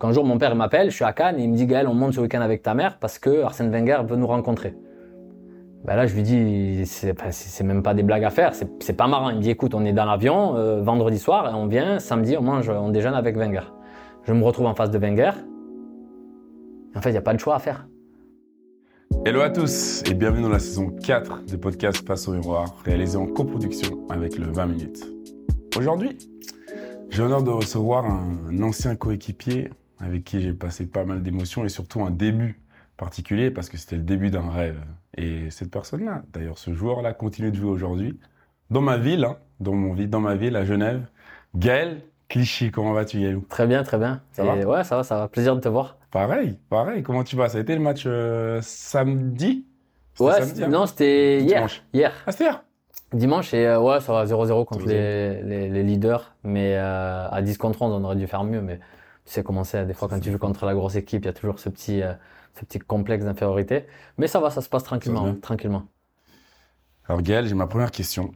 Quand un jour mon père m'appelle, je suis à Cannes et il me dit Gaël, on monte ce week-end avec ta mère parce que Arsène Wenger veut nous rencontrer. Ben là, je lui dis, c'est même pas des blagues à faire, c'est pas marrant. Il me dit, écoute, on est dans l'avion euh, vendredi soir et on vient samedi, on mange, on déjeune avec Wenger. Je me retrouve en face de Wenger. En fait, il n'y a pas de choix à faire. Hello à tous et bienvenue dans la saison 4 du podcast Face au miroir, réalisé en coproduction avec le 20 minutes. Aujourd'hui, j'ai l'honneur de recevoir un ancien coéquipier avec qui j'ai passé pas mal d'émotions et surtout un début particulier parce que c'était le début d'un rêve. Et cette personne-là, d'ailleurs ce joueur-là continue de jouer aujourd'hui dans ma ville, hein, dans mon vie, dans ma ville à Genève. Gaël Clichy, comment vas-tu Gaël? Très bien, très bien. Ça va? Ouais, ça va, ça va. Plaisir de te voir. Pareil, pareil. Comment tu vas? Ça a été le match euh, samedi? Ouais, hein? non, c'était hier. Hier. Ah, c'était hier? Dimanche, et euh, ouais, ça va 0-0 contre les, les, leaders. Mais euh, à 10 contre 11, on aurait dû faire mieux. Mais tu sais comment c'est, des fois quand tu joues contre la grosse équipe, il y a toujours ce petit, euh, ce petit complexe d'infériorité. Mais ça va, ça se passe tranquillement. tranquillement. Alors Gaël, j'ai ma première question.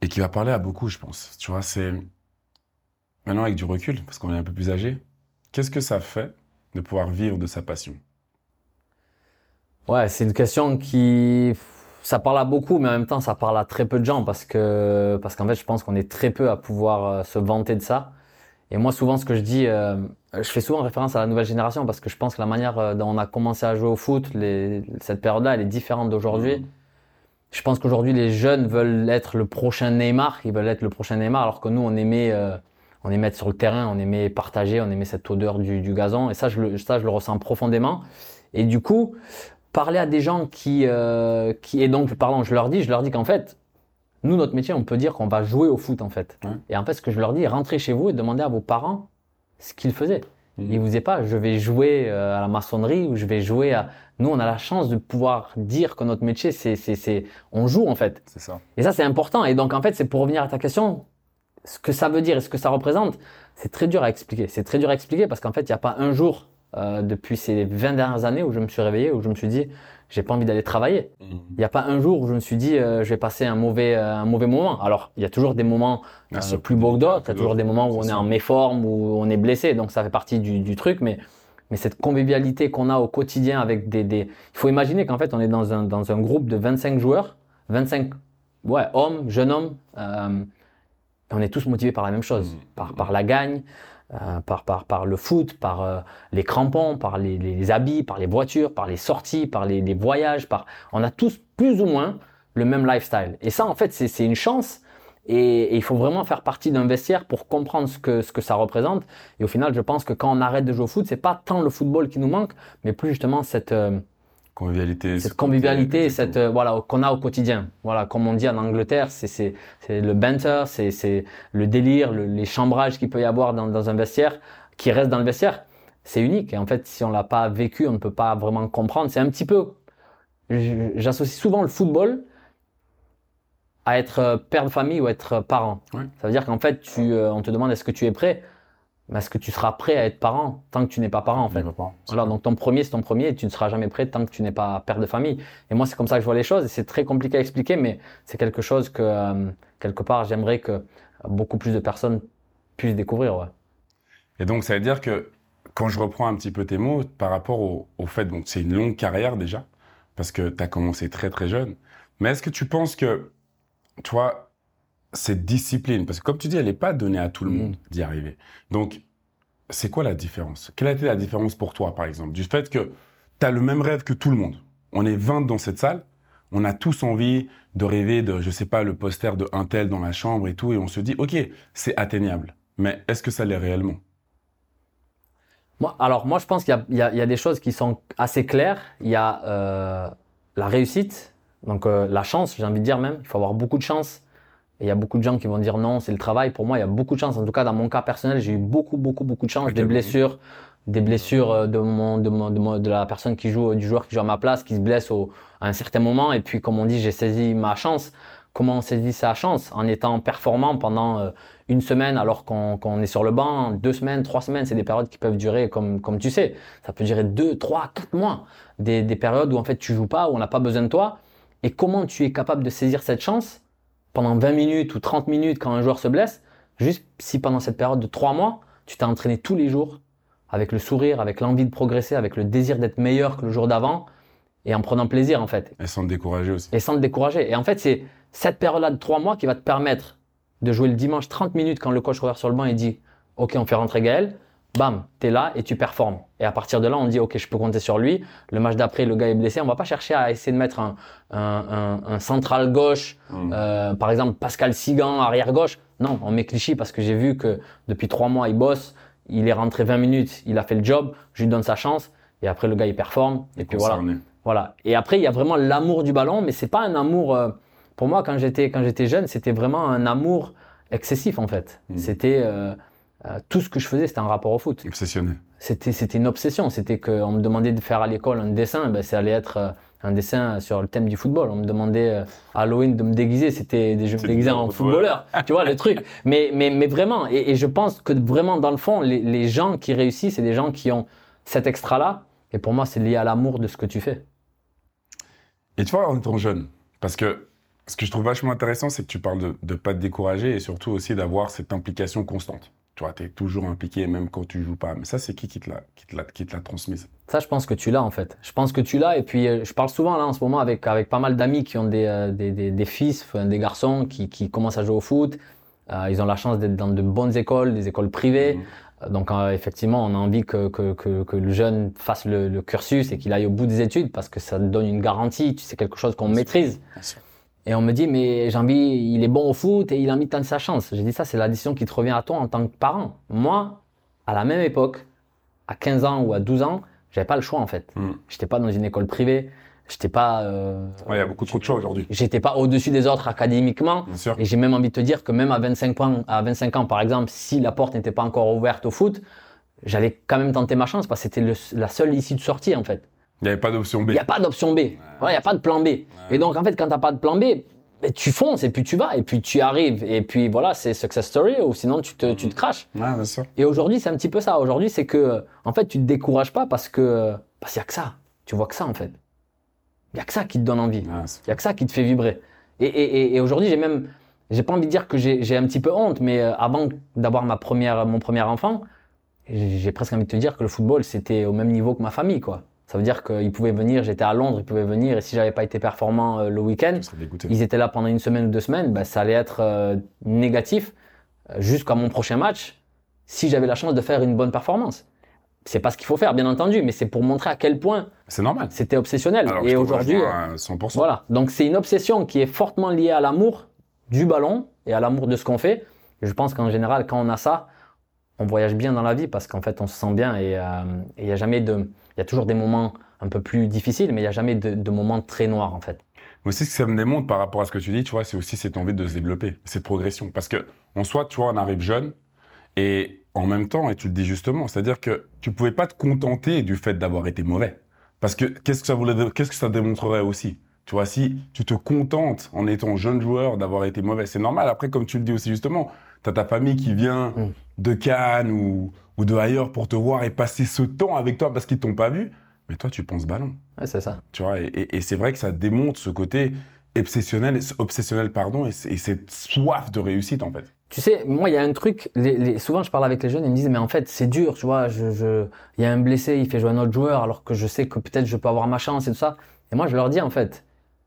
Et qui va parler à beaucoup, je pense. Tu vois, c'est maintenant avec du recul, parce qu'on est un peu plus âgé. Qu'est-ce que ça fait de pouvoir vivre de sa passion? Ouais, c'est une question qui ça parle à beaucoup, mais en même temps, ça parle à très peu de gens parce que parce qu'en fait, je pense qu'on est très peu à pouvoir euh, se vanter de ça. Et moi, souvent, ce que je dis, euh, je fais souvent référence à la nouvelle génération parce que je pense que la manière euh, dont on a commencé à jouer au foot, les, cette période-là, elle est différente d'aujourd'hui. Mmh. Je pense qu'aujourd'hui, les jeunes veulent être le prochain Neymar, ils veulent être le prochain Neymar, alors que nous, on aimait, euh, on aimait être sur le terrain, on aimait partager, on aimait cette odeur du, du gazon. Et ça je, le, ça, je le ressens profondément. Et du coup, parler à des gens qui, euh, qui et donc, pardon, je leur dis, je leur dis qu'en fait, nous, notre métier, on peut dire qu'on va jouer au foot, en fait. Et en fait, ce que je leur dis, rentrez chez vous et demandez à vos parents ce qu'ils faisaient. Mmh. Ils vous disaient pas, je vais jouer euh, à la maçonnerie ou je vais jouer à. Nous, on a la chance de pouvoir dire que notre métier, c'est, c'est, c'est, on joue en fait. C'est ça. Et ça, c'est important. Et donc, en fait, c'est pour revenir à ta question, ce que ça veut dire et ce que ça représente, c'est très dur à expliquer. C'est très dur à expliquer parce qu'en fait, il n'y a pas un jour euh, depuis ces 20 dernières années où je me suis réveillé, où je me suis dit, j'ai pas envie d'aller travailler. Mmh. Il n'y a pas un jour où je me suis dit euh, je vais passer un mauvais euh, un mauvais moment. Alors il y a toujours des moments euh, plus beaux que d'autres. Il y a toujours des moments où on est en méforme, où on est blessé. Donc ça fait partie du, du truc. Mais mais cette convivialité qu'on a au quotidien avec des, des... il faut imaginer qu'en fait on est dans un dans un groupe de 25 joueurs, 25 ouais hommes, jeunes hommes. Euh, on est tous motivés par la même chose, mmh. par par la gagne, par, par, par le foot, par euh, les crampons, par les, les, habits, par les voitures, par les sorties, par les, voyages. Par... On a tous plus ou moins le même lifestyle. Et ça, en fait, c'est une chance. Et, et, il faut vraiment faire partie d'un vestiaire pour comprendre ce que, ce que ça représente. Et au final, je pense que quand on arrête de jouer au foot, c'est pas tant le football qui nous manque, mais plus justement cette, euh, convivialité, cette convivialité, cette euh, voilà qu'on a au quotidien. Voilà, comme on dit en Angleterre, c'est le banter, c'est c'est le délire, les chambrages qu'il peut y avoir dans, dans un vestiaire, qui reste dans le vestiaire, c'est unique. Et en fait, si on l'a pas vécu, on ne peut pas vraiment comprendre. C'est un petit peu, j'associe souvent le football à être euh, père de famille ou être parent. Ça veut dire qu'en fait, tu, euh, on te demande est-ce que tu es prêt? Mais est-ce que tu seras prêt à être parent tant que tu n'es pas parent en fait Voilà, donc ton premier c'est ton premier et tu ne seras jamais prêt tant que tu n'es pas père de famille. Et moi c'est comme ça que je vois les choses et c'est très compliqué à expliquer, mais c'est quelque chose que euh, quelque part j'aimerais que beaucoup plus de personnes puissent découvrir. Ouais. Et donc ça veut dire que quand je reprends un petit peu tes mots par rapport au, au fait, donc c'est une longue carrière déjà parce que tu as commencé très très jeune, mais est-ce que tu penses que toi cette discipline, parce que comme tu dis, elle n'est pas donnée à tout le mm. monde d'y arriver. Donc, c'est quoi la différence? Quelle a été la différence pour toi, par exemple, du fait que tu as le même rêve que tout le monde On est 20 dans cette salle, on a tous envie de rêver de, je sais pas, le poster de un tel dans la chambre et tout, et on se dit, ok, c'est atteignable. Mais est-ce que ça l'est réellement? Moi, Alors, moi, je pense qu'il y, y, a des choses qui sont assez claires. Il y a euh, la réussite, donc euh, la chance, j'ai envie de dire même. Il faut avoir beaucoup de chance il y a beaucoup de gens qui vont dire non, c'est le travail. Pour moi, il y a beaucoup de chance. En tout cas, dans mon cas personnel, j'ai eu beaucoup, beaucoup, beaucoup de chance. des blessures, des blessures euh, de, mon, de, mon, de, la personne qui joue, du joueur qui joue à ma place, qui se blesse au, à un certain moment. Et puis, comme on dit, j'ai saisi ma chance. Comment on saisit sa chance? En étant performant pendant euh, une semaine alors qu'on est sur le banc, deux semaines, trois semaines, c'est des périodes qui peuvent durer comme, comme tu sais. Ça peut durer deux, trois, quatre mois. Des, des périodes où en fait tu joues pas, où on n'a pas besoin de toi. Et comment tu es capable de saisir cette chance? Pendant 20 minutes ou 30 minutes quand un joueur se blesse, juste si pendant cette période de 3 mois, tu t'es entraîné tous les jours avec le sourire, avec l'envie de progresser, avec le désir d'être meilleur que le jour d'avant et en prenant plaisir en fait. Et sans te décourager aussi. Et sans te décourager. Et en fait, c'est cette période-là de trois mois qui va te permettre de jouer le dimanche 30 minutes quand le coach revient sur le banc et dit Ok, on fait rentrer Gaël. Bam, t'es là et tu performes. Et à partir de là, on dit Ok, je peux compter sur lui. Le match d'après, le gars est blessé. On va pas chercher à essayer de mettre un, un, un, un central gauche, Mm. euh, par exemple Pascal Sigan, arrière gauche. Non, on met Clichy parce que j'ai vu que depuis trois mois, il bosse. Il est rentré 20 minutes, il a fait le job. Je lui donne sa chance. Et après, le gars, il performe. Et puis voilà. Concerné. Voilà. Et après, il y a vraiment l'amour du ballon, mais c'est pas un amour. euh, pour moi, quand j'étais quand j'étais jeune, c'était vraiment un amour excessif en fait. Mm. C'était euh, euh, tout ce que je faisais, c'était un rapport au foot. Obsessionné. C'était c'était une obsession. C'était qu'on me demandait de faire à l'école un dessin, ben ça allait être euh, un dessin sur le thème du football. On me demandait euh, à Halloween de me déguiser, c'était des jeux du en footballeur. footballeur. tu vois le truc. Mais mais mais vraiment. Et, et je pense que vraiment dans le fond, les, les gens qui réussissent, c'est des gens qui ont cet extra là. Et pour moi, c'est lié à l'amour de ce que tu fais. Et tu vois, en étant jeune, parce que ce que je trouve vachement intéressant, c'est que tu parles de ne pas te décourager et surtout aussi d'avoir cette implication constante. Tu vois, tu es toujours impliqué même quand tu joues pas. Mais ça, c'est qui qui te l'a qui te l'a- qui te l'a transmise? Ça, je pense que tu l'as en fait. Je pense que tu l'as. Et puis, euh, je parle souvent là en ce moment avec, avec pas mal d'amis qui ont des, euh, des, des, des fils, des garçons qui, qui commencent à jouer au foot. Euh, ils ont la chance d'être dans de bonnes écoles, des écoles privées. Mhm. Donc, euh, effectivement, on a envie que, que, que, que le jeune fasse le, le cursus et qu'il aille au bout des études parce que ça te donne une garantie. Tu sais, quelque chose qu'on maîtrise. Bien sûr. Et on me dit, mais j'ai envie, il est bon au foot et il a mis tant de sa chance. J'ai dit, ça, c'est la décision qui te revient à toi en tant que parent. Moi, à la même époque, à 15 ans ou à 12 ans, j'avais pas le choix en fait. Mm. J'étais pas dans une école privée, j'étais pas, euh, Ouais, il y a beaucoup trop de choix aujourd'hui. j'étais pas au-dessus des autres académiquement. Bien sûr. Et j'ai même envie de te dire que même à 25 ans, à 25 ans, par exemple, si la porte n'était pas encore ouverte au foot, j'allais quand même tenter ma chance parce que c'était la seule issue de sortie en fait. Il n'y avait pas d'option B. Il n'y a pas d'option B. Voilà, il n'y a pas de plan B. Et donc, en fait, quand tu n'as pas de plan B, ben, tu fonces et puis tu vas et puis tu arrives. Et puis voilà, c'est success story ou sinon tu te, tu te craches. Ouais, bien sûr. Et aujourd'hui, c'est un petit peu ça. Aujourd'hui, c'est que, en fait, tu te décourages pas parce que, parce qu'il y a que ça. Tu vois que ça, en fait. Il y a que ça qui te donne envie. Ouais, Il y a que ça qui te fait vibrer. Et, et, et, aujourd'hui, j'ai même, j'ai pas envie de dire que j'ai un petit peu honte, mais euh, avant d'avoir ma première, mon premier enfant, j'ai presque envie de te dire que le football, c'était au même niveau que ma famille, quoi. Ça veut dire qu'ils pouvaient venir, j'étais à Londres, ils pouvaient venir, et si j'avais pas été performant euh, le week-end, ils étaient là pendant une semaine ou deux semaines, ben, ça allait être euh, négatif euh, jusqu'à mon prochain match si j'avais la chance de faire une bonne performance. C'est pas ce qu'il faut faire, bien entendu, mais c'est pour montrer à quel point C'est normal. c'était obsessionnel. Alors, et aujourd'hui, rejoins euh, à 100%. voilà. Donc c'est une obsession qui est fortement liée à l'amour du ballon et à l'amour de ce qu'on fait. Et je pense qu'en général, quand on a ça, on voyage bien dans la vie parce qu'en fait, on se sent bien et euh, il y a jamais de, il y a toujours des moments un peu plus difficiles, mais il y a jamais de, de moments très noirs en fait. Mais aussi, ce que ça me démontre par rapport à ce que tu dis, tu vois, c'est aussi cette envie de se développer, cette progression. Parce que, en soi, tu vois, on arrive jeune et en même temps, et tu le dis justement, c'est-à-dire que tu pouvais pas te contenter du fait d'avoir été mauvais. Parce que qu'est-ce que ça voulait, qu'est-ce que ça démontrerait aussi? Tu vois, si tu te contentes en étant jeune joueur d'avoir été mauvais, c'est normal. Après, comme tu le dis aussi justement, tu as ta famille qui vient Mm. de Cannes ou, ou de ailleurs pour te voir et passer ce temps avec toi parce qu'ils t'ont pas vu. Mais toi, tu penses ballon. Ouais, c'est ça. Tu vois, et, et- et c'est vrai que ça démontre ce côté obsessionnel, obsessionnel pardon, et, cette soif de réussite en fait. Tu sais, moi, il y a un truc, les, les- souvent je parle avec les jeunes, ils me disent, mais en fait, c'est dur, tu vois, je, je, il y a un blessé, il fait jouer un autre joueur, alors que je sais que peut-être je peux avoir ma chance et tout ça. Et moi, je leur dis, en fait,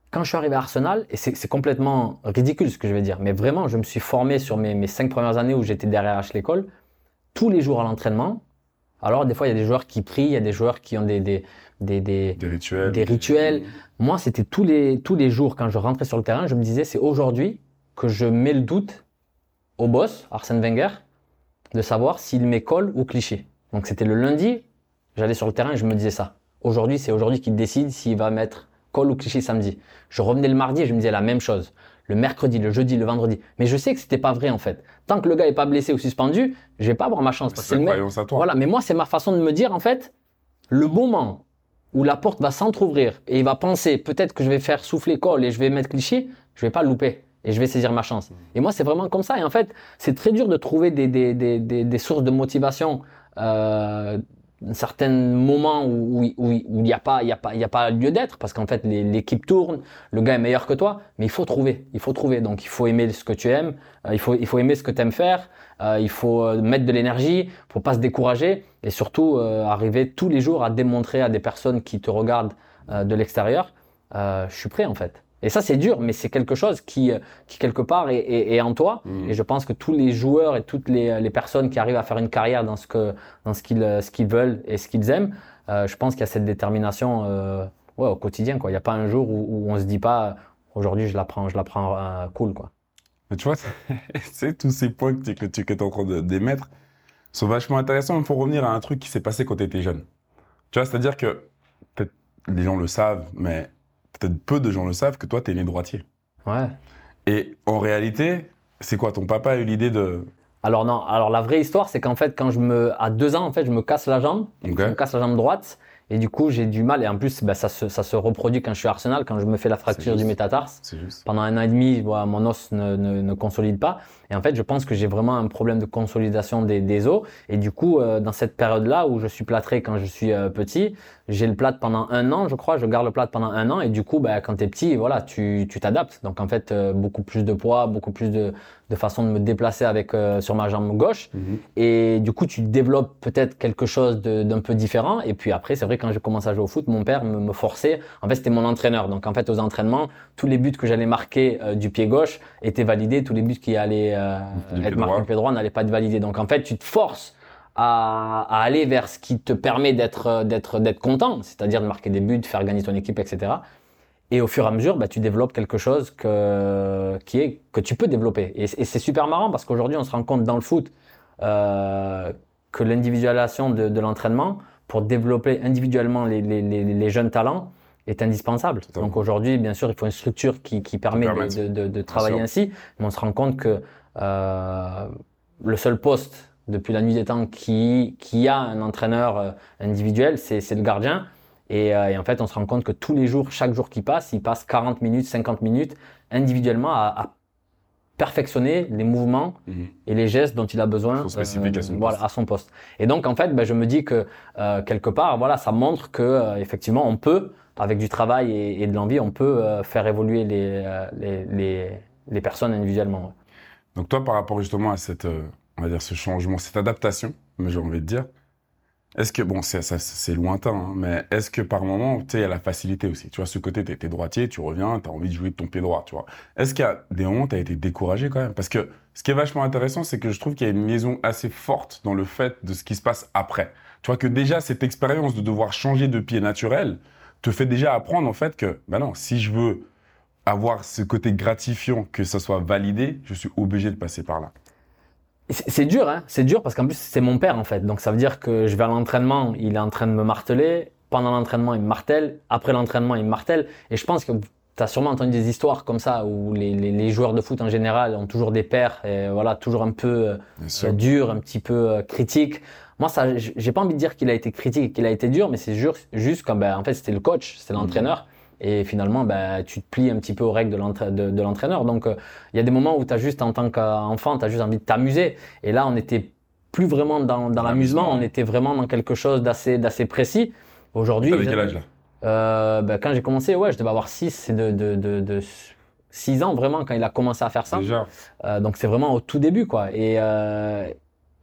quand je suis arrivé à Arsenal, et c'est complètement ridicule ce que je vais dire, mais vraiment, je me suis formé sur mes, mes cinq premières années où j'étais derrière H l'école, tous les jours à l'entraînement. Alors, des fois, il y a des joueurs qui prient, il y a des joueurs qui ont des, des, des, des, Des rituels. des rituels. Moi, c'était tous les, tous les jours quand je rentrais sur le terrain, je me disais, c'est aujourd'hui que je mets le doute au boss, Arsène Wenger, de savoir s'il met Cole ou cliché. Donc c'était le lundi, j'allais sur le terrain et je me disais ça. Aujourd'hui, c'est aujourd'hui qu'il décide s'il va mettre Cole ou cliché samedi. Je revenais le mardi et je me disais la même chose. Le mercredi, le jeudi, le vendredi. Mais je sais que c'était pas vrai en fait. Tant que le gars est pas blessé ou suspendu, je vais pas avoir ma chance. Parce C'est croyance à toi. Voilà, mais moi, c'est ma façon de me dire, en fait, le moment où la porte va s'entrouvrir et il va penser, peut-être que je vais faire souffler Cole et je vais mettre cliché, je vais pas le louper et je vais saisir ma chance. Et moi, c'est vraiment comme ça. Et en fait, c'est très dur de trouver des, des, des, des, des sources de motivation euh, un certain moment où il où, où, n'y a pas il y a pas il y a pas lieu d'être parce qu'en fait l'équipe tourne, le gars est meilleur que toi, mais il faut trouver, il faut trouver. Donc il faut aimer ce que tu aimes, euh, il faut il faut aimer ce que tu aimes faire, euh, il faut euh, mettre de l'énergie, faut pas se décourager et surtout arriver tous les jours à démontrer à des personnes qui te regardent de l'extérieur, je suis prêt en fait. Et ça, c'est dur, mais c'est quelque chose qui, euh, qui quelque part, est, est, en toi. Mm. Et je pense que tous les joueurs et toutes les, les, personnes qui arrivent à faire une carrière dans ce que dans ce qu'ils ce qu'ils veulent et ce qu'ils aiment, euh, je pense qu'il y a cette détermination euh, ouais, au quotidien. Quoi. Il n'y a pas un jour où, où on se dit pas aujourd'hui je la prends, je la prends euh, cool. Quoi. Mais tu vois, c'est tous ces points que tu, que tu es en train d'émettre sont vachement intéressants. Il faut revenir à un truc qui s'est passé quand tu étais jeune. Tu vois, c'est-à-dire que peut-être les gens le savent, mais peut-être peu de gens le savent, que toi, tu es né droitier. Ouais. Et en réalité, c'est quoi Ton papa a eu l'idée de. Alors non, alors la vraie histoire, c'est qu'en fait, quand je me, à deux ans, en fait, je me casse la jambe, je me casse la jambe droite, et du coup, j'ai du mal. Et en plus, bah, ça, se, ça se reproduit quand je suis Arsenal, quand je me fais la fracture du métatarse. Pendant un an et demi, voilà, mon os ne, ne, ne, consolide pas. Et en fait, je pense que j'ai vraiment un problème de consolidation des, des os. Et du coup, euh, dans cette période-là où je suis plâtré quand je suis euh, petit, j'ai le plâtre pendant un an, je crois. Je garde le plâtre pendant un an. Et du coup, bah, quand t'es petit, voilà, tu t'adaptes. Donc en fait, euh, beaucoup plus de poids, beaucoup plus de, de façon de me déplacer avec sur ma jambe gauche. Mhm. Et du coup, tu développes peut-être quelque chose d'un peu différent. Et puis après, c'est vrai quand j'ai commencé à jouer au foot, mon père me, me forçait. En fait, c'était mon entraîneur. Donc en fait, aux entraînements, tous les buts que j'allais marquer du pied gauche étaient validés. Tous les buts qui allaient euh, être marqué du pied droit n'allait pas être validé. Donc en fait, tu te forces à, à aller vers ce qui te permet d'être d'être d'être content, c'est-à-dire de marquer des buts, de faire gagner ton équipe, etc. Et au fur et à mesure, bah, tu développes quelque chose que qui est que tu peux développer. Et, et c'est super marrant parce qu'aujourd'hui, on se rend compte dans le foot euh, que l'individualisation de, de l'entraînement pour développer individuellement les, les, les, les jeunes talents est indispensable. Donc aujourd'hui, bien sûr, il faut une structure qui, qui permet de, de, de, travailler ainsi, mais on se rend compte que euh, le seul poste depuis la nuit des temps qui, qui a un entraîneur euh, individuel, c'est le gardien. Et, euh, et, en fait, on se rend compte que tous les jours, chaque jour qui passe, il passe 40 minutes, 50 minutes individuellement à, à perfectionner les mouvements mhm. et les gestes dont il a besoin euh, à, son voilà, à son poste. Et donc, en fait, ben, je me dis que euh, quelque part, voilà, ça montre que euh, effectivement, on peut avec du travail et, et de l'envie, on peut faire évoluer les, les, les, les, personnes individuellement. Donc toi, par rapport justement à cette, on va dire, ce changement, cette adaptation, mais j'ai envie de dire, est-ce que, bon, c'est, lointain, hein, mais est-ce que par moment, tu sais, il y a la facilité aussi. Tu vois, ce côté, t'es, droitier, tu reviens, t'as envie de jouer de ton pied droit, tu vois. Est-ce qu'il y a des moments où t'as été découragé quand même? Parce que ce qui est vachement intéressant, c'est que je trouve qu'il y a une liaison assez forte dans le fait de ce qui se passe après. Tu vois que déjà, cette expérience de devoir changer de pied naturel, te fait déjà apprendre en fait que, ben non, si je veux avoir ce côté gratifiant, que ça soit validé, je suis obligé de passer par là. C'est dur, hein. C'est dur parce qu'en plus c'est mon père en fait. Donc ça veut dire que je vais à l'entraînement, il est en train de me marteler. Pendant l'entraînement, il me martèle. Après l'entraînement, il me martèle. Et je pense que tu as sûrement entendu des histoires comme ça où les, les, les, joueurs de foot en général ont toujours des pères et voilà toujours un peu euh, dur, un petit peu euh, critique. Moi, ça, j'ai pas envie de dire qu'il a été critique, qu'il a été dur, mais c'est juste, juste comme, ben, en fait, c'était le coach, c'est l'entraîneur. Et finalement, ben, tu te plies un petit peu aux règles de l'entraîneur. Donc, euh, il y a des moments où tu as juste, en tant qu'enfant, tu as juste envie de t'amuser. Et là, on n'était plus vraiment dans, dans l'amusement, on était vraiment dans quelque chose d'assez d'assez précis. Aujourd'hui. Avec quel âge là? Euh, ben, Quand j'ai commencé, ouais, je devais avoir 6 de, de, de, de 6 ans vraiment quand il a commencé à faire ça. Déjà. Euh, donc c'est vraiment au tout début quoi. Et, euh,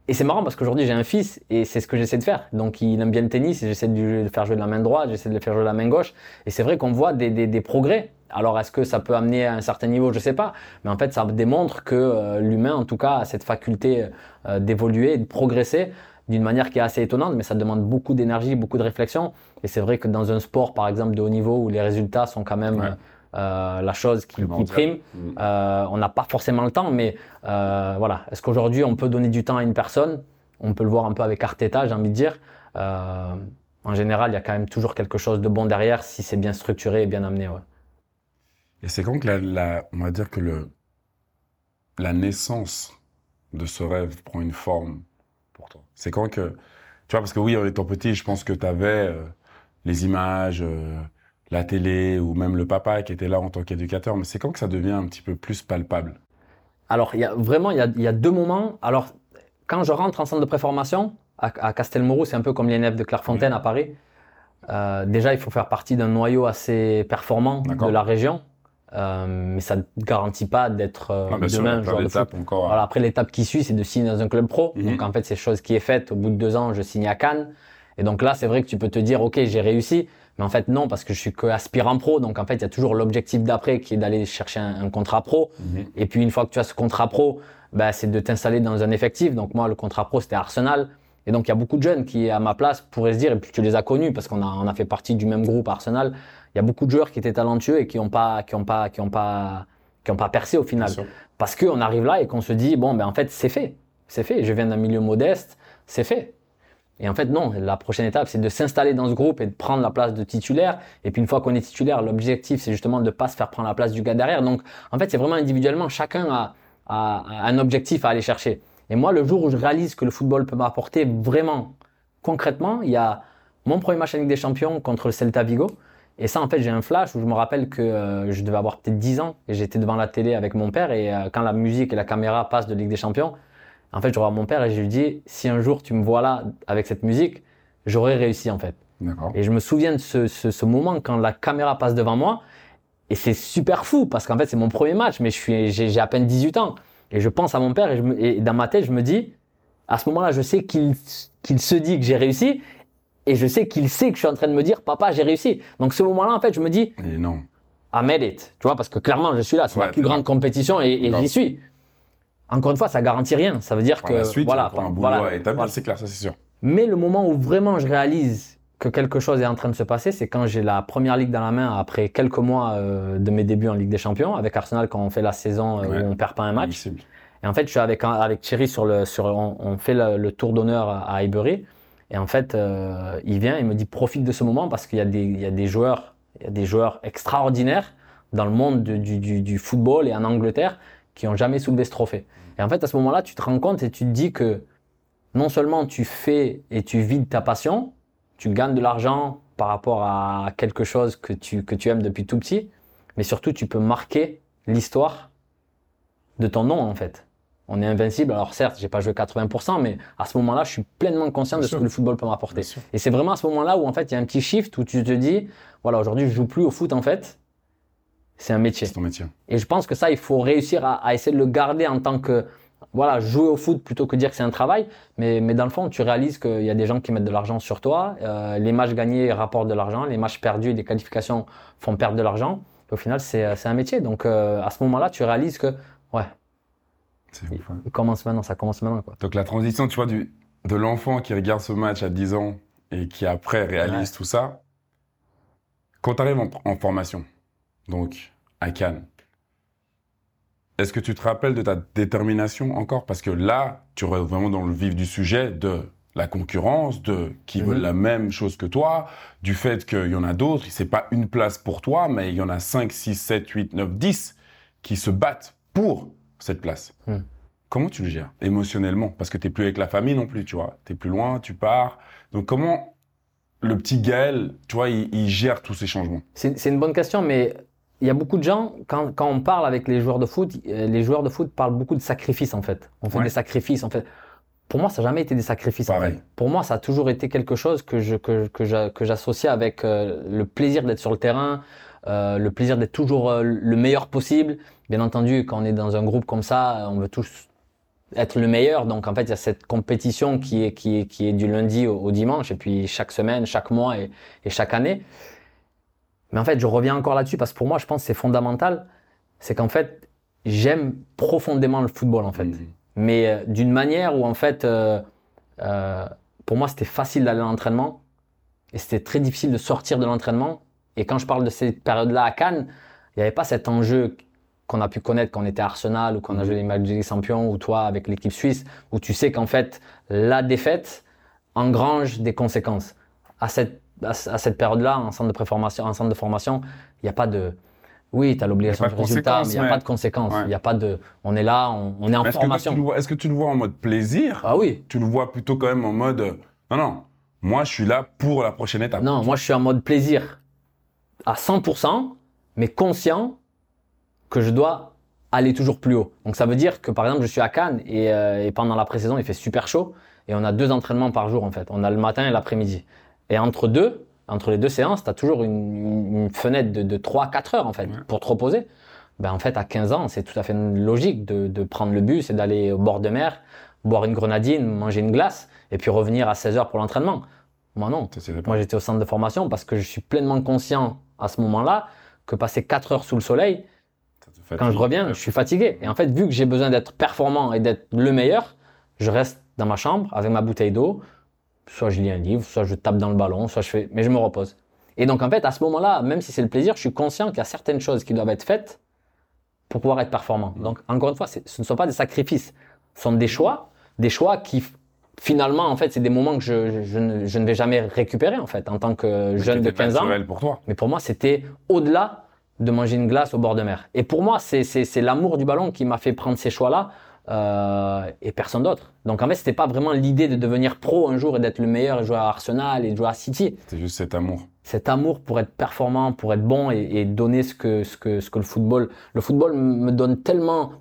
et c'est marrant parce qu'aujourd'hui j'ai un fils et c'est ce que j'essaie de faire. Donc il aime bien le tennis et j'essaie de le faire jouer de la main droite, j'essaie de le faire jouer de la main gauche. Et c'est vrai qu'on voit des, des, progrès. Alors est-ce que ça peut amener à un certain niveau? Je sais pas. Mais en fait ça démontre que euh, l'humain en tout cas a cette faculté euh, d'évoluer, de progresser d'une manière qui est assez étonnante, mais ça demande beaucoup d'énergie, beaucoup de réflexion. Et c'est vrai que dans un sport par exemple de haut niveau où les résultats sont quand même... Euh, la chose qui, qui prime. Mm. Euh, on n'a pas forcément le temps, mais euh, voilà. Est-ce qu'aujourd'hui on peut donner du temps à une personne? On peut le voir un peu avec Arteta, j'ai envie de dire. En général, il y a quand même toujours quelque chose de bon derrière si c'est bien structuré et bien amené. Ouais. Et c'est quand que la, la, on va dire que le, la naissance de ce rêve prend une forme pour toi? C'est quand que, tu vois, parce que oui, en étant petit, je pense que tu avais les images, la télé ou même le papa qui était là en tant qu'éducateur, mais c'est quand que ça devient un petit peu plus palpable Alors, il y a vraiment, il y a, il y a deux moments. Alors, quand je rentre en centre de préformation, à, à Castelmourou, c'est un peu comme l'INF de Clairefontaine à Paris. Euh, déjà, il faut faire partie d'un noyau assez performant de la région, euh, mais ça ne garantit pas d'être euh, Ah, sûr, demain joueur de foot. encore. Voilà, après, l'étape qui suit, c'est de signer dans un club pro. Mhm. Donc, en fait, c'est chose qui est faite. Au bout de deux ans, je signe à Cannes. Et donc là, c'est vrai que tu peux te dire, OK, j'ai réussi. Mais en fait, non, parce que je suis que aspirant pro. Donc, en fait, il y a toujours l'objectif d'après qui est d'aller chercher un, un contrat pro. Mhm. Et puis, une fois que tu as ce contrat pro, bah, c'est de t'installer dans un effectif. Donc, moi, le contrat pro, c'était Arsenal. Et donc, il y a beaucoup de jeunes qui, à ma place, pourraient se dire, et puis tu les as connus parce qu'on a, on a fait partie du même groupe Arsenal. Il y a beaucoup de joueurs qui étaient talentueux et qui n'ont pas, qui ont pas, qui ont pas, qui ont pas percé au final. Parce qu'on arrive là et qu'on se dit, bon, ben en fait, c'est fait. C'est fait. Je viens d'un milieu modeste, c'est fait. Et en fait, non. La prochaine étape, c'est de s'installer dans ce groupe et de prendre la place de titulaire. Et puis, une fois qu'on est titulaire, l'objectif, c'est justement de ne pas se faire prendre la place du gars derrière. Donc, en fait, c'est vraiment individuellement. Chacun a, un objectif à aller chercher. Et moi, le jour où je réalise que le football peut m'apporter vraiment, concrètement, il y a mon premier match en Ligue des Champions contre le Celta Vigo. Et ça, en fait, j'ai un flash où je me rappelle que euh, je devais avoir peut-être 10 ans et j'étais devant la télé avec mon père. Et euh, quand la musique et la caméra passent de Ligue des Champions, en fait, je revois mon père et je lui dis si un jour tu me vois là avec cette musique, j'aurais réussi en fait. Et je me souviens de ce, ce, ce moment quand la caméra passe devant moi. Et c'est super fou parce qu'en fait, c'est mon premier match, mais je suis, j'ai, à peine 18 ans. Et je pense à mon père et, je me- et dans ma tête, je me dis, à ce moment-là, je sais qu'il, qu'il se dit que j'ai réussi et je sais qu'il sait que je suis en train de me dire, papa, j'ai réussi. Donc, ce moment-là, en fait, je me dis, Et non. I made it. Tu vois, parce que clairement, je suis là. C'est Ouais, la plus grande compétition et, j'y suis. Encore une fois, ça garantit rien. Ça veut dire Par que, la suite, voilà, encore un boulot voilà, à établir, voilà. c'est clair, ça c'est sûr. Mais le moment où vraiment je réalise que quelque chose est en train de se passer, c'est quand j'ai la première ligue dans la main après quelques mois euh, de mes débuts en Ligue des Champions avec Arsenal quand on fait la saison euh, Ouais. où on perd pas un match. Et en fait, je suis avec avec Thierry sur le sur on, on fait le, le tour d'honneur à, à Highbury. Et en fait, euh, il vient et me dit profite de ce moment parce qu'il y a des il y a des joueurs il y a des joueurs extraordinaires dans le monde de- du, du, du football et en Angleterre qui ont jamais soulevé ce trophée. Et en fait, à ce moment-là, tu te rends compte et tu te dis que non seulement tu fais et tu vides ta passion, tu gagnes de l'argent par rapport à quelque chose que tu, que tu aimes depuis tout petit, mais surtout tu peux marquer l'histoire de ton nom en fait. On est invincible. Alors certes, j'ai pas joué 80%, mais à ce moment-là, je suis pleinement conscient Bien de ce que le football peut m'apporter. Et c'est vraiment à ce moment-là où en fait il y a un petit shift où tu te dis, voilà, aujourd'hui je joue plus au foot en fait, c'est un métier. C'est ton métier. Et je pense que ça, il faut réussir à, à essayer de le garder en tant que, voilà, jouer au foot plutôt que dire que c'est un travail. Mais, mais dans le fond, tu réalises qu'il y a des gens qui mettent de l'argent sur toi. Euh, les matchs gagnés rapportent de l'argent. Les matchs perdus et les qualifications font perdre de l'argent. Au final, c'est c'est un métier. Donc, euh, à ce moment-là, tu réalises que, ouais, ouf, hein. il commence maintenant, ça commence maintenant, quoi. Donc la transition, tu vois, du, de l'enfant qui regarde ce match à 10 ans et qui après réalise tout ça, quand tu arrives en, en formation, donc à Cannes, est-ce que tu te rappelles de ta détermination encore? Parce que là, tu restes vraiment dans le vif du sujet de la concurrence, de qui Mhm. veulent la même chose que toi, du fait qu'il y en a d'autres, c'est pas une place pour toi, mais il y en a 5, 6, 7, 8, 9, 10 qui se battent pour cette place. Mhm. Comment tu le gères? Émotionnellement Parce que t'es plus avec la famille non plus, tu vois. T'es plus loin, tu pars. Donc comment le petit Gaël, tu vois, il, il gère tous ces changements? C'est une bonne question, mais il y a beaucoup de gens, quand, quand on parle avec les joueurs de foot, euh, les joueurs de foot parlent beaucoup de sacrifices en fait. On fait Ouais. des sacrifices en fait. Pour moi, ça n'a jamais été des sacrifices. en fait. Pour moi, ça a toujours été quelque chose que je que, que avec euh, le plaisir d'être sur le terrain, euh, le plaisir d'être toujours euh, le meilleur possible. Bien entendu, quand on est dans un groupe comme ça, on veut tous être le meilleur. Donc en fait, il y a cette compétition qui est qui est qui est du lundi au, au dimanche et puis chaque semaine, chaque mois et, et chaque année. Mais en fait, je reviens encore là-dessus parce que pour moi, je pense que c'est fondamental. C'est qu'en fait, j'aime profondément le football en fait mais euh, d'une manière où en fait, euh, euh, pour moi, c'était facile d'aller à l'entraînement et c'était très difficile de sortir de l'entraînement. Et quand je parle de cette période-là à Cannes, il n'y avait pas cet enjeu qu'on a pu connaître quand on était à Arsenal ou qu'on a joué les matchs des Champions ou toi avec l'équipe suisse, où tu sais qu'en fait, la défaite engrange des conséquences. À cette, à, ce- à cette période-là, en centre de préformation, en centre de formation, il n'y a pas de, oui, tu as l'obligation de de résultat, mais il n'y a mais- pas de conséquences. Il Ouais. a pas de, on est là, on, on est en toi, formation. est-ce que tu le vois en mode plaisir? Ah oui. Tu le vois plutôt quand même en mode non, non, moi je suis là pour la prochaine étape. Non, moi je suis en mode plaisir à 100%, mais conscient que je dois aller toujours plus haut. Donc ça veut dire que par exemple je suis à Cannes et, euh, et pendant la pré-saison il fait super chaud et on a deux entraînements par jour en fait. On a le matin et l'après-midi. Et entre deux, entre les deux séances, tu as toujours une, fenêtre de, de 3-4 heures en fait pour te reposer. Ben, en fait, à 15 ans, c'est tout à fait logique de, de prendre le bus et d'aller au bord de mer, boire une grenadine, manger une glace et puis revenir à 16 heures pour l'entraînement. Moi non. Moi j'étais au centre de formation parce que je suis pleinement conscient à ce moment-là que passer 4 heures sous le soleil, quand je reviens, je suis fatigué. Et en fait, vu que j'ai besoin d'être performant et d'être le meilleur, je reste dans ma chambre avec ma bouteille d'eau. Soit je lis un livre, soit je tape dans le ballon, soit je fais, mais je me repose. Et donc en fait, à ce moment-là, même si c'est le plaisir, je suis conscient qu'il y a certaines choses qui doivent être faites pour pouvoir être performant. Donc encore une fois, ce ne sont pas des sacrifices, ce sont des choix, des choix qui finalement, en fait, c'est des moments que je, je, ne, je, ne, vais jamais récupérer, en fait, en tant que jeune de 15 ans. pour toi. Mais pour moi, c'était au-delà de manger une glace au bord de mer. Et pour moi, c'est l'amour du ballon qui m'a fait prendre ces choix-là. Euh, et personne d'autre. Donc en fait, c'était pas vraiment l'idée de devenir pro un jour et d'être le meilleur et jouer à Arsenal et jouer à City. C'était juste cet amour. Cet amour pour être performant, pour être bon et, et, donner ce que, ce que, ce que le football. Le football me donne tellement,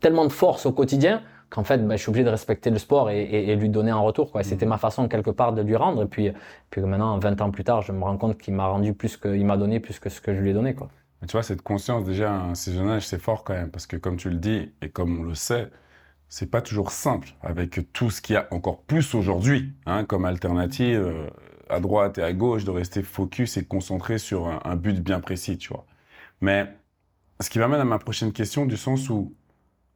tellement de force au quotidien qu'en fait, ben, je suis obligé de respecter le sport et, et, et lui donner un retour. Quoi. C'était mhm. ma façon quelque part de lui rendre. Et puis, puis maintenant, 20 ans plus tard, je me rends compte qu'il m'a rendu plus que, il m'a donné plus que ce que je lui ai donné. Quoi. Tu vois, cette conscience déjà un ces jeunes âge, c'est fort quand même, parce que comme tu le dis et comme on le sait, c'est pas toujours simple avec tout ce qu'il y a encore plus aujourd'hui, hein, comme alternative euh, à droite et à gauche, de rester focus et concentré sur un, but bien précis, tu vois. Mais ce qui m'amène à ma prochaine question, du sens où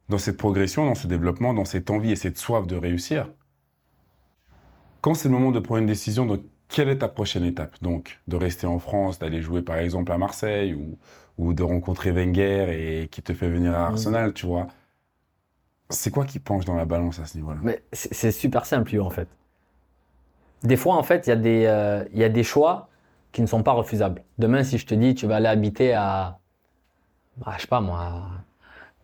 dans cette progression, dans ce développement, dans cette envie et cette soif de réussir, quand c'est le moment de prendre une décision, donc quelle est ta prochaine étape? Donc, de rester en France, d'aller jouer par exemple à Marseille ou, ou de rencontrer Wenger et qui te fait venir à Arsenal, tu vois C'est quoi qui penche dans la balance à ce niveau-là? Mais c'est super simple, en fait. Des fois, en fait, il y, a des, euh, y a des choix qui ne sont pas refusables. Demain, si je te dis, tu vas aller habiter à, bah, je sais pas moi,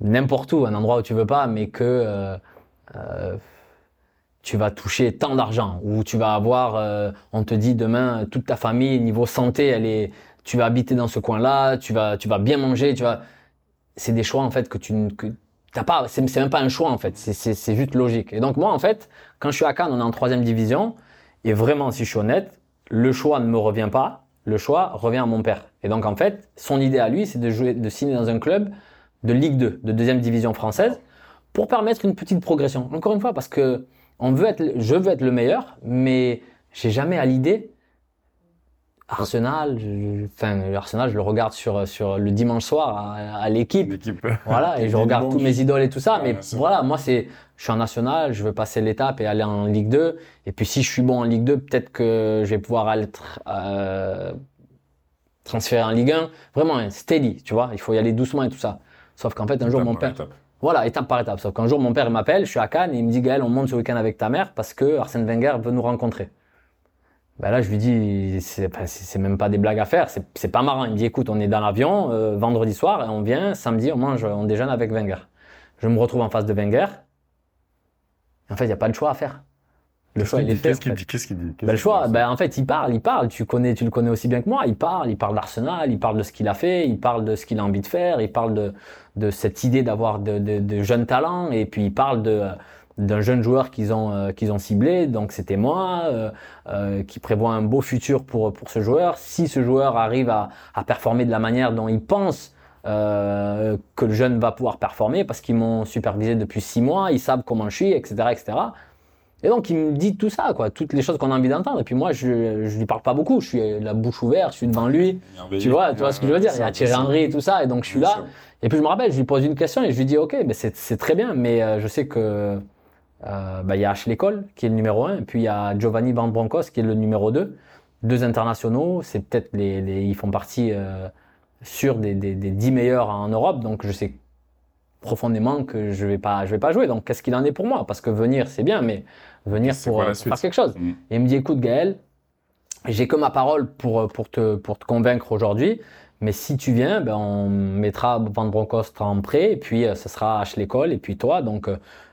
n'importe où, un endroit où tu veux pas, mais que euh, euh, tu vas toucher tant d'argent, ou tu vas avoir, euh, on te dit demain, toute ta famille, niveau santé, elle est, tu vas habiter dans ce coin-là, tu vas, tu vas bien manger, tu vas, c'est des choix en fait que tu que t'as pas, c'est même pas un choix en fait, c'est juste logique. Et donc moi en fait, quand je suis à Cannes, on est en troisième division, et vraiment si je suis honnête, le choix ne me revient pas, le choix revient à mon père. Et donc en fait, son idée à lui, c'est de jouer, de signer dans un club de Ligue 2, de deuxième division française, pour permettre une petite progression. Encore une fois, parce que on veut être, je veux être le meilleur, mais j'ai jamais à l'idée Arsenal, je, enfin Arsenal, je le regarde sur sur le dimanche soir à, l'équipe, voilà, et je regarde tous mes idoles et tout ça. mais voilà, moi c'est, je suis en national, je veux passer l'étape et aller en Ligue 2. Et puis si je suis bon en Ligue 2, peut-être que je vais pouvoir être euh, transféré en Ligue 1. Vraiment steady, tu vois. Il faut y aller doucement et tout ça. Sauf qu'en fait, un jour, mon père. Voilà, étape par étape. Sauf qu'un jour, mon père m'appelle, je suis à Cannes, et il me dit Gaël, on monte ce week-end avec ta mère parce que Arsène Wenger veut nous rencontrer. Ben là, je lui dis, c'est même pas des blagues à faire, c'est pas marrant. Il me dit, écoute, on est dans l'avion euh, vendredi soir et on vient samedi, on mange, on déjeune avec Wenger. Je me retrouve en face de Wenger. En fait, il n'y a pas de choix à faire. Le choix, il est. Qu'est-ce qu'il dit? Qu'est-ce qu'il dit? Ben, Le choix, ben, en fait, il parle, il parle. Tu connais, tu le connais aussi bien que moi. Il parle, il parle d'Arsenal, il parle de ce qu'il a fait, il parle de ce qu'il a envie de faire, il parle de, de cette idée d'avoir de, de, de, jeunes talents, et puis il parle de d'un jeune joueur qu'ils ont euh, qu'ils ont ciblé. Donc c'était moi, euh, euh, qui prévoit un beau futur pour pour ce joueur. Si ce joueur arrive à, à performer de la manière dont il pense que le jeune va pouvoir performer parce qu'ils m'ont supervisé depuis six mois, ils savent comment je suis, etc., etc. Et donc, il me dit tout ça, quoi, toutes les choses qu'on a envie d'entendre. Et puis moi, je, je lui parle pas beaucoup. Je suis la bouche ouverte, je suis devant lui. Tu vois, tu vois ce que je veux dire? Il y a Thierry Henry et tout ça, et donc je suis là. Et puis je me rappelle, je lui pose une question et je lui dis, ok, ben c'est très bien, mais je sais que euh, ben, il y a Ashley Cole qui est le numéro un, et puis il y a Giovanni Van Broncos qui est le numéro 2 Deux internationaux, c'est peut-être les, les, ils font partie euh, sur des, des, des 10 meilleurs en Europe, donc je sais profondément que je vais pas je vais pas jouer. Donc qu'est-ce qu'il en est pour moi? Parce que venir c'est bien mais venir pour, euh, faire quelque chose. Mm. et il me dit écoute Gaël j'ai que ma parole pour pour te pour te convaincre aujourd'hui mais si tu viens ben on mettra Van Bronckhorst en prêt et puis euh, ce sera H l'école et puis toi. Donc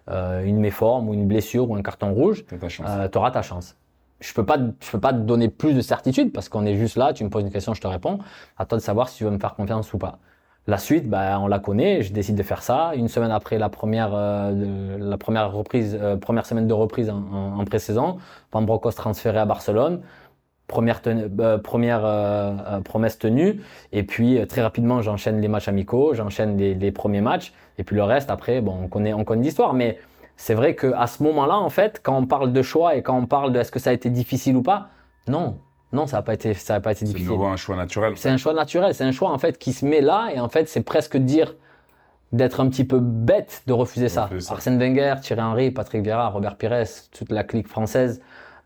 une méforme ou une blessure ou un carton rouge tu auras ta chance je peux pas je peux pas te donner plus de certitude parce qu'on est juste là tu me poses une question je te réponds à toi de savoir si tu veux me faire confiance ou pas La suite, bah, on la connaît. Je décide de faire ça. Une semaine après la première, euh, la première reprise, euh, première semaine de reprise en, en, en pré-saison, Van transféré à Barcelone. Première, euh, première euh, euh, promesse tenue. Et puis euh, très rapidement, j'enchaîne les matchs amicaux, j'enchaîne les, les premiers matchs. Et puis le reste, après, bon, on connaît, on connaît l'histoire. Mais c'est vrai que à ce moment-là, en fait, quand on parle de choix et quand on parle de est-ce que ça a été difficile ou pas, non, non, ça n'a pas été, ça a pas été C'est difficile. nouveau un choix naturel. C'est un choix naturel, c'est un choix en fait qui se met là et en fait c'est presque dire d'être un petit peu bête de refuser ça. Arsène Wenger, Thierry Henry, Patrick Vieira, Robert Pires, toute la clique française.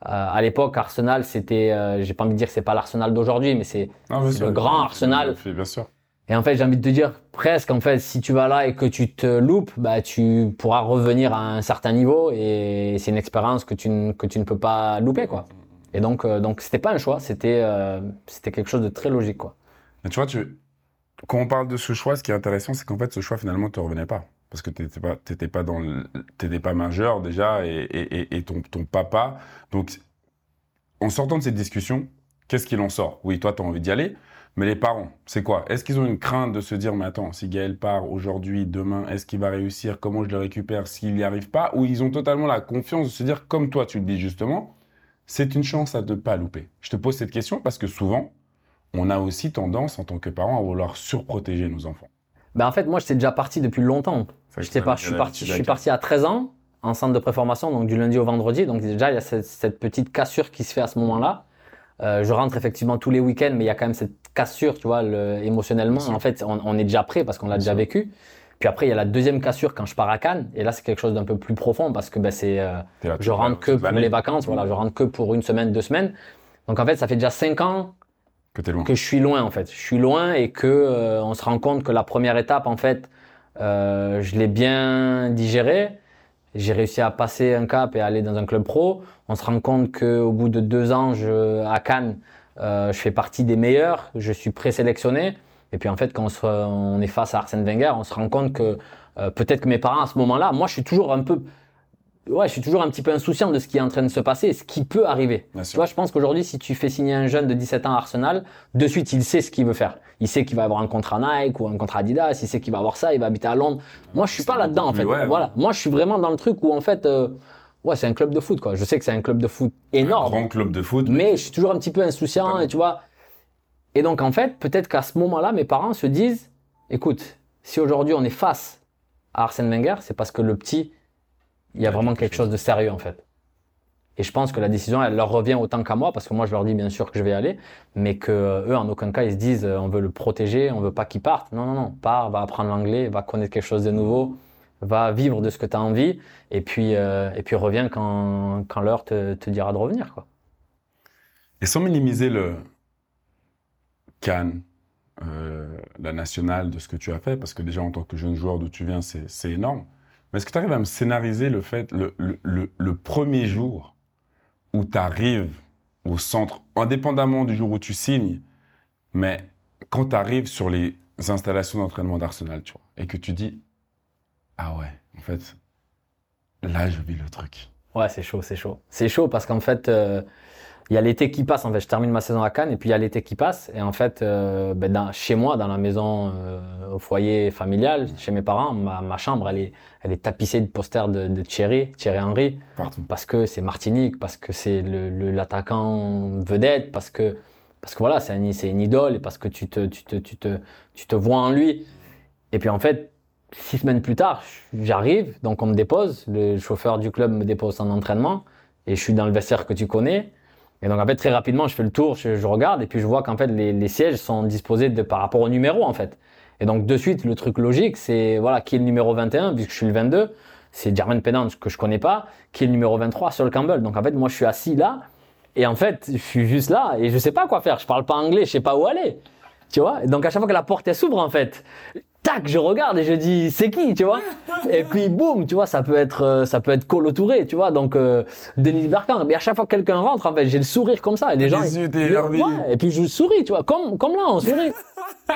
Euh, à l'époque, Arsenal, c'était, euh, j'ai pas envie de dire que c'est pas l'Arsenal d'aujourd'hui, mais c'est C'est le grand Arsenal. Bien sûr. Et en fait, j'ai envie de te dire, presque, en fait, si tu vas là et que tu te loupes, bah, tu pourras revenir à un certain niveau et c'est une expérience que tu, ne- que tu ne peux pas louper, quoi. Et donc, euh, donc, c'était pas un choix, c'était, euh, c'était quelque chose de très logique, quoi. Mais tu vois, tu... quand on parle de ce choix, ce qui est intéressant, c'est qu'en fait, ce choix, finalement, te revenait pas. Parce que tu n'étais pas, t'étais pas, dans le... t'étais pas majeur déjà et- et ton, ton papa. Donc, en sortant de cette discussion, qu'est-ce qu'il en sort? Oui, toi, tu as envie d'y aller. Mais les parents, c'est quoi? Est-ce qu'ils ont une crainte de se dire, mais attends, si Gaël part aujourd'hui, demain, est-ce qu'il va réussir? Comment je le récupère? S'il n'y arrive pas? Ou ils ont totalement la confiance de se dire, comme toi, tu le dis justement, c'est une chance à ne pas louper. Je te pose cette question parce que souvent, on a aussi tendance, en tant que parents, à vouloir surprotéger nos enfants. Ben en fait, moi, j'étais déjà parti depuis longtemps. Pas, je suis parti, je suis parti à 13 ans en centre de préformation, donc du lundi au vendredi. Donc déjà, il y a cette, cette petite cassure qui se fait à ce moment-là. Euh, je rentre effectivement tous les week-ends, mais il y a quand même cette cassure, tu vois, le- émotionnellement. En fait, on, on est déjà prêt parce qu'on l'a déjà vécu. Puis après, il y a la deuxième cassure quand je pars à Cannes. Et là, c'est quelque chose d'un peu plus profond parce que ben, c'est, euh, je rentre que pour les vacances. Voilà, je rentre que pour une semaine, deux semaines. Donc en fait, ça fait déjà cinq ans Que t'es loin. que je suis loin en fait. Je suis loin et que euh, on se rend compte que la première étape en fait, euh, je l'ai bien digérée. J'ai réussi à passer un cap et aller dans un club pro. On se rend compte que au bout de deux ans, je, à Cannes, euh, je fais partie des meilleurs. Je suis présélectionné. Et puis en fait, quand on, se- on est face à Arsène Wenger, on se rend compte que euh, peut-être que mes parents à ce moment-là, moi, je suis toujours un peu, ouais, je suis toujours un petit peu insouciant de ce qui est en train de se passer et ce qui peut arriver. Tu vois, je pense qu'aujourd'hui, si tu fais signer un jeune de 17 ans à Arsenal, de suite, il sait ce qu'il veut faire. Il sait qu'il va avoir un contrat Nike ou un contrat Adidas, il sait qu'il va avoir ça, il va habiter à Londres. Moi, je suis pas là-dedans, en fait. Ouais, ouais. Voilà. Moi, je suis vraiment dans le truc où, en fait, euh, ouais, c'est un club de foot, quoi. Je sais que c'est un club de foot Un énorme, grand club de foot. mais je suis toujours un petit peu insouciant, et tu vois. Et donc, en fait, peut-être qu'à ce moment-là, mes parents se disent, écoute, si aujourd'hui on est face à Arsène Wenger, c'est parce que le petit, il y a vraiment quelque chose de sérieux, en fait. Et je pense que la décision, elle leur revient autant qu'à moi, parce que moi, je leur dis bien sûr que je vais y aller, mais que euh, eux, en aucun cas, ils se disent, euh, on veut le protéger, on veut pas qu'il parte. Non, non, non, pars, va apprendre l'anglais, va connaître quelque chose de nouveau, va vivre de ce que tu as envie, et puis, euh, et puis reviens quand, quand l'heure te, te dira de revenir, quoi. Et sans minimiser le Cannes, euh, la nationale de ce que tu as fait, parce que déjà en tant que jeune joueur d'où tu viens, c'est énorme. Mais est-ce que tu arrives à me scénariser le fait, le, le, le, le premier jour où tu arrives au centre, indépendamment du jour où tu signes, mais quand tu arrives sur les installations d'entraînement d'Arsenal, tu vois, et que tu dis, ah ouais, en fait, là je vis le truc. Ouais, c'est chaud, c'est chaud. C'est chaud parce qu'en fait, euh, il y a l'été qui passe. En fait, je termine ma saison à Cannes et puis il y a l'été qui passe. Et en fait, euh, ben, dans- chez moi, dans la maison, euh, au foyer familial, chez mes parents, ma, ma chambre, elle est, elle est tapissée de posters de, de Thierry, Thierry Henry, Partout. parce que c'est Martinique, parce que c'est le, le- l'attaquant vedette, parce que, parce que voilà, c'est un, une idole et parce que tu te, tu te, tu te, tu te vois en lui. Et puis en fait, six semaines plus tard, j'arrive, donc on me dépose, le chauffeur du club me dépose en entraînement, et je suis dans le vestiaire que tu connais. Et donc en fait, très rapidement, je fais le tour, je, regarde, et puis je vois qu'en fait, les, sièges sont disposés de, par rapport au numéro, en fait. Et donc de suite, le truc logique, c'est, voilà, qui est le numéro 21, puisque je suis le 22, c'est Jermaine Pennant, que je connais pas, qui est le numéro 23, Sol Campbell. Donc en fait, moi, je suis assis là, et en fait, je suis juste là, et je sais pas quoi faire, je parle pas anglais, je sais pas où aller. Tu vois? Donc à chaque fois que la porte, s'ouvre, en fait, tac, je regarde et je dis c'est qui, tu vois? Et puis boum, tu vois, ça peut être euh, ça peut être Colo Touré, tu vois, donc euh, Denis Bergkamp. Mais à chaque fois que quelqu'un rentre, en fait, j'ai le sourire comme ça et les gens Les yeux ils- émerveillés. ouais, et puis je souris, tu vois, comme comme là on sourit.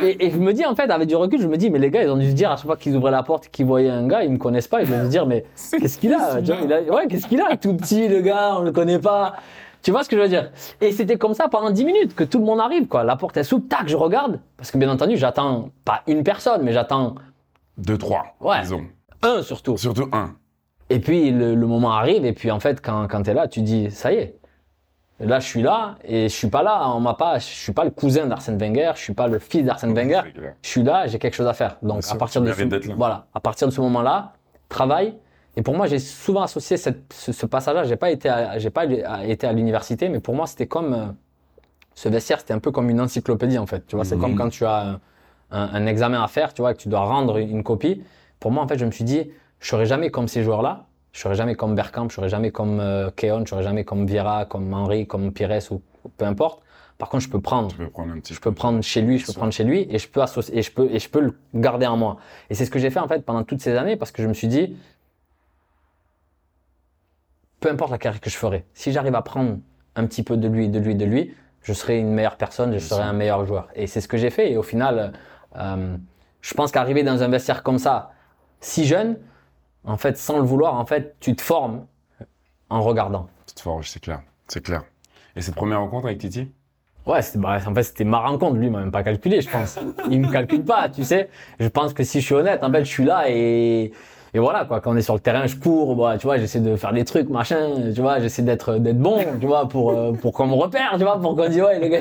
Et, et je me dis en fait avec du recul, je me dis mais les gars, ils ont dû se dire à chaque fois qu'ils ouvraient la porte, qu'ils voyaient un gars, ils me connaissent pas, ils vont se dire mais qu'est-ce qu'il a, tu vois, il a- Ouais, qu'est-ce qu'il a, tout petit le gars, on le connaît pas. Tu vois ce que je veux dire? Et c'était comme ça pendant 10 minutes que tout le monde arrive, quoi. La porte est s'ouvre, tac, je regarde. Parce que bien entendu, j'attends pas une personne, mais j'attends Deux, trois, Ouais. disons. un surtout. Surtout un. Et puis le, le moment arrive, et puis en fait, quand, quand tu es là, tu dis, ça y est. Là, je suis là, et je suis pas là, on m'a pas, je suis pas le cousin d'Arsène Wenger, je suis pas le fils d'Arsène Wenger. Je suis là, j'ai quelque chose à faire. Donc Bien sûr, à partir de ce, voilà, à partir de ce moment-là, travail. Et pour moi, j'ai souvent associé cette, ce, ce passage-là. J'ai pas été, j'ai pas été à l'université, mais pour moi, c'était comme euh, ce vestiaire, c'était un peu comme une encyclopédie en fait. Tu vois, c'est comme quand tu as un, examen à faire, tu vois, et que tu dois rendre une, copie. Pour moi, en fait, je me suis dit, je serai jamais comme ces joueurs-là. Je serai jamais comme Bergkamp, je serai jamais comme euh, Keon, je serai jamais comme Vieira, comme Henry, comme Pires ou, ou peu importe. Par contre, je peux prendre Tu peux prendre un petit je peux prendre chez lui, je peux prendre chez lui et je peux associer et je peux et je peux le garder en moi. Et c'est ce que j'ai fait en fait pendant toutes ces années parce que je me suis dit peu importe la carrière que je ferai, si j'arrive à prendre un petit peu de lui, de lui, de lui, je serai une meilleure personne, je serai un meilleur joueur. Et c'est ce que j'ai fait et au final euh, je pense qu'arriver dans un vestiaire comme ça si jeune en fait sans le vouloir en fait tu te formes en regardant. Tu te forges, c'est clair. C'est clair. Et cette première rencontre avec Titi? Ouais, bah, en fait, c'était ma rencontre. Lui, il m'a même pas calculé, je pense. Il me calcule pas, tu sais. Je pense que si je suis honnête, en fait, je suis là et, et voilà, quoi. Quand on est sur le terrain, je cours, bah, tu vois, j'essaie de faire des trucs, machin, tu vois, j'essaie d'être, d'être bon, tu vois, pour, euh, pour qu'on me repère, tu vois, pour qu'on dise, ouais, les gars.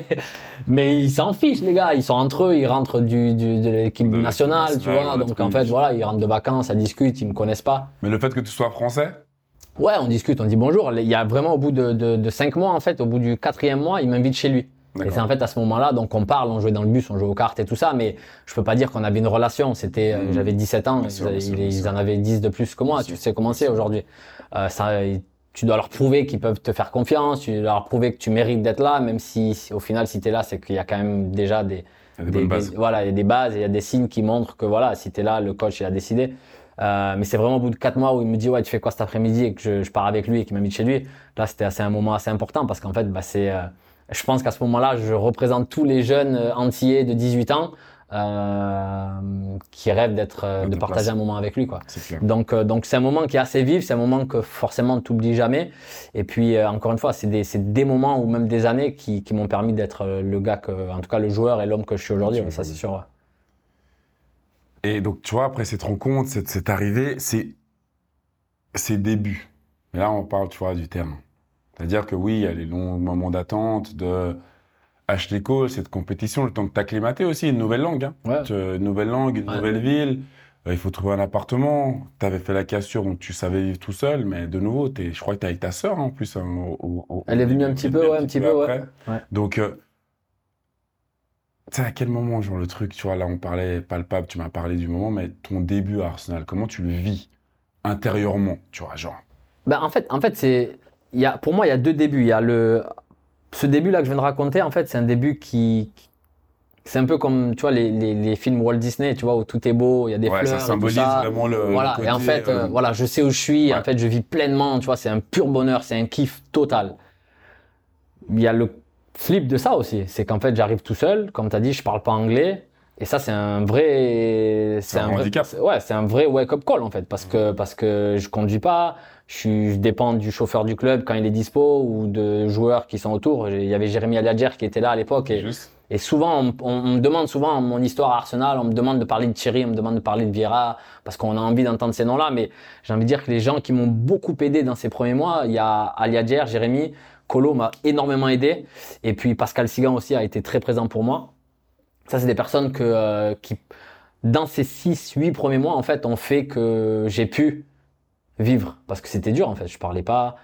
Mais ils s'en fichent, les gars. Ils sont entre eux, ils rentrent du, du, de l'équipe nationale, tu vois. Donc, en fait, voilà, ils rentrent de vacances, ça discute, ils me connaissent pas. Mais le fait que tu sois français? Ouais, on discute, on dit bonjour. Il y a vraiment au bout de, de, de cinq mois, en fait, au bout du quatrième mois, il m'invite chez lui. Et c'est en fait à ce moment-là, donc on parle, on jouait dans le bus, on jouait aux cartes et tout ça, mais je peux pas dire qu'on avait une relation. C'était, Mhm. j'avais 17 ans, sûr, ils, sûr, en avaient 10 de plus que moi. Tu sais comment c'est aujourd'hui. Euh, ça, tu dois leur prouver qu'ils peuvent te faire confiance, tu dois leur prouver que tu mérites d'être là, même si si au final, si tu es là, c'est qu'il y a quand même déjà des, Il y a des bonnes bases. voilà, il y a des bases et il y a des signes qui montrent que voilà, si tu es là, le coach il a décidé. Euh, mais c'est vraiment au bout de quatre mois où il me dit ouais tu fais quoi cet après-midi et que je, je pars avec lui et qu'il m'invite chez lui. Là c'était assez un moment assez important parce qu'en fait bah, c'est, euh, je pense qu'à ce moment-là je représente tous les jeunes euh, antillais de 18 ans euh, qui rêvent d'être, euh, de ta partager place. un moment avec lui quoi. C'est. Donc, euh, donc c'est un moment qui est assez vif, c'est un moment que forcément tu n'oublies jamais. Et puis, euh, encore une fois, c'est des, c'est des moments ou même des années qui, qui m'ont permis d'être euh, le gars que, en tout cas, le joueur et l'homme que je suis aujourd'hui. Ouais, ça, c'est sûr. ouais. Et donc, tu vois, après cette rencontre, cette, cette arrivée, c'est ses débuts. Mais là, on parle, tu vois, du terrain. C'est-à-dire que oui, il y a les longs moments d'attente de Ashley Cole, cette compétition, le temps que t'acclimater aussi, une nouvelle langue. Hein. Ouais. Tu- Une nouvelle langue, une Ouais. nouvelle ville. Euh, il faut trouver un appartement. Tu avais fait la cassure, donc tu savais vivre tout seul. Mais de nouveau, t'es- je crois que tu avec ta sœur hein, en plus. hein, au- au- Elle est venue un petit peu, ouais, un petit peu, ouais. Donc, euh, tu sais, à quel moment, genre, le truc, tu vois, là, on parlait palpable, tu m'as parlé du moment, mais ton début à Arsenal, comment tu le vis intérieurement, tu vois, genre? Ben, en fait, en fait c'est, y a, pour moi, il y a deux débuts. Il y a le, ce début-là que je viens de raconter, en fait, c'est un début qui, c'est un peu comme, tu vois, les, les, les films Walt Disney, tu vois, où tout est beau, il y a des Ouais, fleurs, ça tout vraiment le. Voilà, le et en fait, euh, euh, voilà, je sais où je suis, ouais. en fait, je vis pleinement, tu vois, c'est un pur bonheur, c'est un kiff total. Il y a le flip de ça aussi, c'est qu'en fait, j'arrive tout seul, comme tu as dit, je parle pas anglais, et ça, c'est un vrai, C'est un vrai- handicap. c'est- ouais, c'est un vrai wake-up call, en fait, parce que, parce que je conduis pas, je, suis, je dépends du chauffeur du club quand il est dispo, ou de joueurs qui sont autour. Il y avait Jérémy Aliadjer qui était là à l'époque, et, souvent, on, on- on me demande souvent mon histoire à Arsenal, on me demande de parler de Thierry, on me demande de parler de Vieira, parce qu'on a envie d'entendre ces noms-là. Mais j'ai envie de dire que les gens qui m'ont beaucoup aidé dans ces premiers mois, il y a Aliadjer, Jérémy, Colo m'a énormément aidé. Et puis Pascal Sigan aussi a été très présent pour moi. Ça, c'est des personnes euh, qui, dans ces 6, 8 premiers mois, en fait, ont fait que j'ai pu vivre. Parce que c'était dur, en fait. Je parlais pas.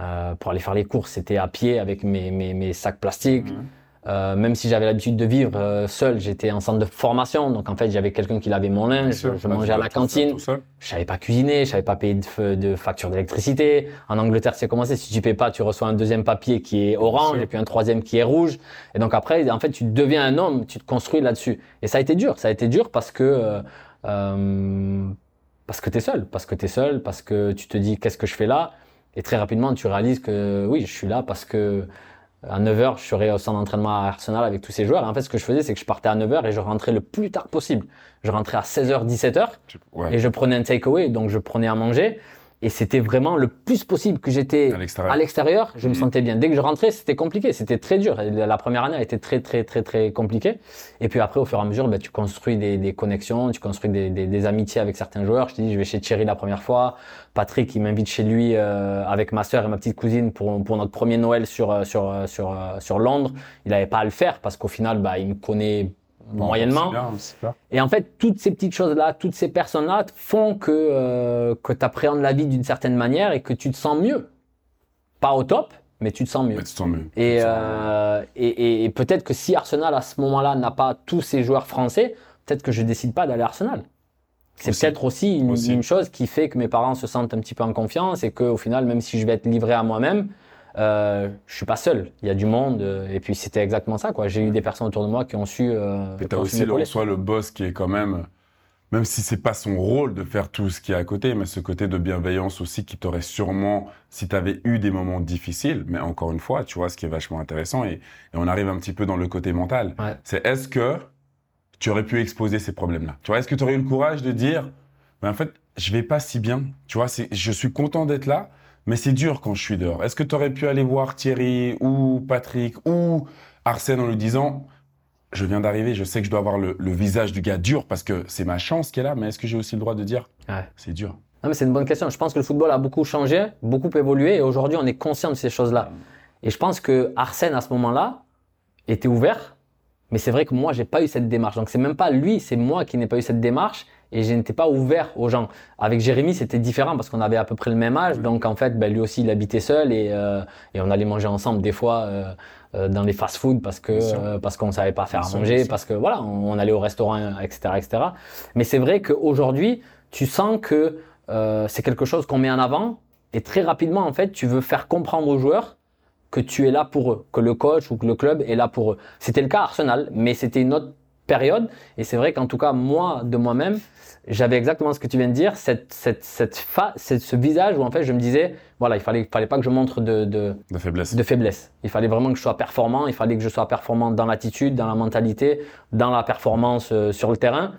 Euh, pour aller faire les courses, c'était à pied avec mes, sacs plastiques. Mhm. Euh, même si j'avais l'habitude de vivre euh, seul, j'étais en centre de formation, donc en fait j'avais quelqu'un qui lavait mon linge, sûr, je, bah, mangeais à la cantine, je savais pas cuisiner, je savais pas payer de, de facture d'électricité. En Angleterre, c'est comment c'est, si tu payes pas, tu reçois un deuxième papier qui est orange et puis un troisième qui est rouge. Et donc après, en fait, tu deviens un homme, tu te construis là-dessus. Et ça a été dur, ça a été dur parce que euh, euh, parce que t'es seul, parce que t'es seul, parce que tu te dis qu'est-ce que je fais là, et très rapidement tu réalises que oui, je suis là parce que à 9h, je serais au centre d'entraînement à Arsenal avec tous ces joueurs. Et en fait, ce que je faisais, c'est que je partais à 9h et je rentrais le plus tard possible. Je rentrais à 16h, 17h Tu- Ouais. et je prenais un takeaway, donc je prenais à manger. Et c'était vraiment le plus possible que j'étais À l'extérieur. je me Mhm. sentais bien. Dès que je rentrais, c'était compliqué, c'était très dur. La première année a été très très très très compliquée. Et puis après, au fur et à mesure, ben, tu construis des, des connexions, tu construis des, des, des amitiés avec certains joueurs. Je te dis, je vais chez Thierry la première fois. Patrick, il m'invite chez lui euh, avec ma sœur et ma petite cousine pour, pour notre premier Noël sur euh, sur euh, sur sur Londres. Il n'avait pas à le faire parce qu'au final, bah, il me connaît Bon, moyennement. bien, bien. Et en fait, toutes ces petites choses-là, toutes ces personnes-là font que, euh, que tu appréhendes la vie d'une certaine manière et que tu te sens mieux. Pas au top, mais tu te sens mieux. Mais tu te sens mieux. Et, euh, et, et, et peut-être que si Arsenal, à ce moment-là, n'a pas tous ces joueurs français, peut-être que je décide pas d'aller à Arsenal. C'est peut-être aussi une, Aussi. une chose qui fait que mes parents se sentent un petit peu en confiance et qu'au final, même si je vais être livré à moi-même, euh, je suis pas seul. Il y a du monde. euh, Et puis c'était exactement ça. quoi. J'ai eu des personnes autour de moi qui ont su. Euh, Et t'as aussi le, m'épauler. en soi le boss qui est quand même, même si c'est pas son rôle de faire tout ce qui est à côté, mais ce côté de bienveillance aussi qui t'aurait sûrement, si t'avais eu des moments difficiles, mais encore une fois, tu vois, ce qui est vachement intéressant, et, et on arrive un petit peu dans le côté mental, Ouais. c'est est-ce que tu aurais pu exposer ces problèmes-là? Tu vois, est-ce que tu aurais eu le courage de dire, mais en fait, je vais pas si bien, tu vois, c'est, je suis content d'être là, mais c'est dur quand je suis dehors. Est-ce que tu aurais pu aller voir Thierry ou Patrick ou Arsène en lui disant, je viens d'arriver, je sais que je dois avoir le, le visage du gars dur parce que c'est ma chance qui est là, mais est-ce que j'ai aussi le droit de dire Ouais. c'est dur? Non, mais c'est une bonne question. Je pense que le football a beaucoup changé, beaucoup évolué, et aujourd'hui, on est conscient de ces choses-là. Et je pense que Arsène, à ce moment-là, était ouvert, mais c'est vrai que moi, j'ai pas eu cette démarche. Donc, c'est même pas lui, c'est moi qui n'ai pas eu cette démarche, et je n'étais pas ouvert aux gens. Avec Jérémy, c'était différent parce qu'on avait à peu près le même âge, donc en fait, ben, lui aussi, il habitait seul, et, euh, et on allait manger ensemble des fois euh, euh, dans les fast-food parce que parce qu'on savait pas faire à manger, parce que voilà, on, on allait au restaurant, etc., etc. Mais c'est vrai qu'aujourd'hui, tu sens que c'est quelque chose qu'on met en avant et très rapidement en fait tu veux faire comprendre aux joueurs que tu es là pour eux, que le coach ou que le club est là pour eux. C'était le cas à Arsenal, mais c'était une autre période et c'est vrai qu'en tout cas moi de moi-même j'avais exactement ce que tu viens de dire, cette cette cette fa cette- ce visage où en fait je me disais voilà il fallait fallait pas que je montre de, de de faiblesse de faiblesse. Il fallait vraiment que je sois performant, il fallait que je sois performant dans l'attitude, dans la mentalité, dans la performance euh, sur le terrain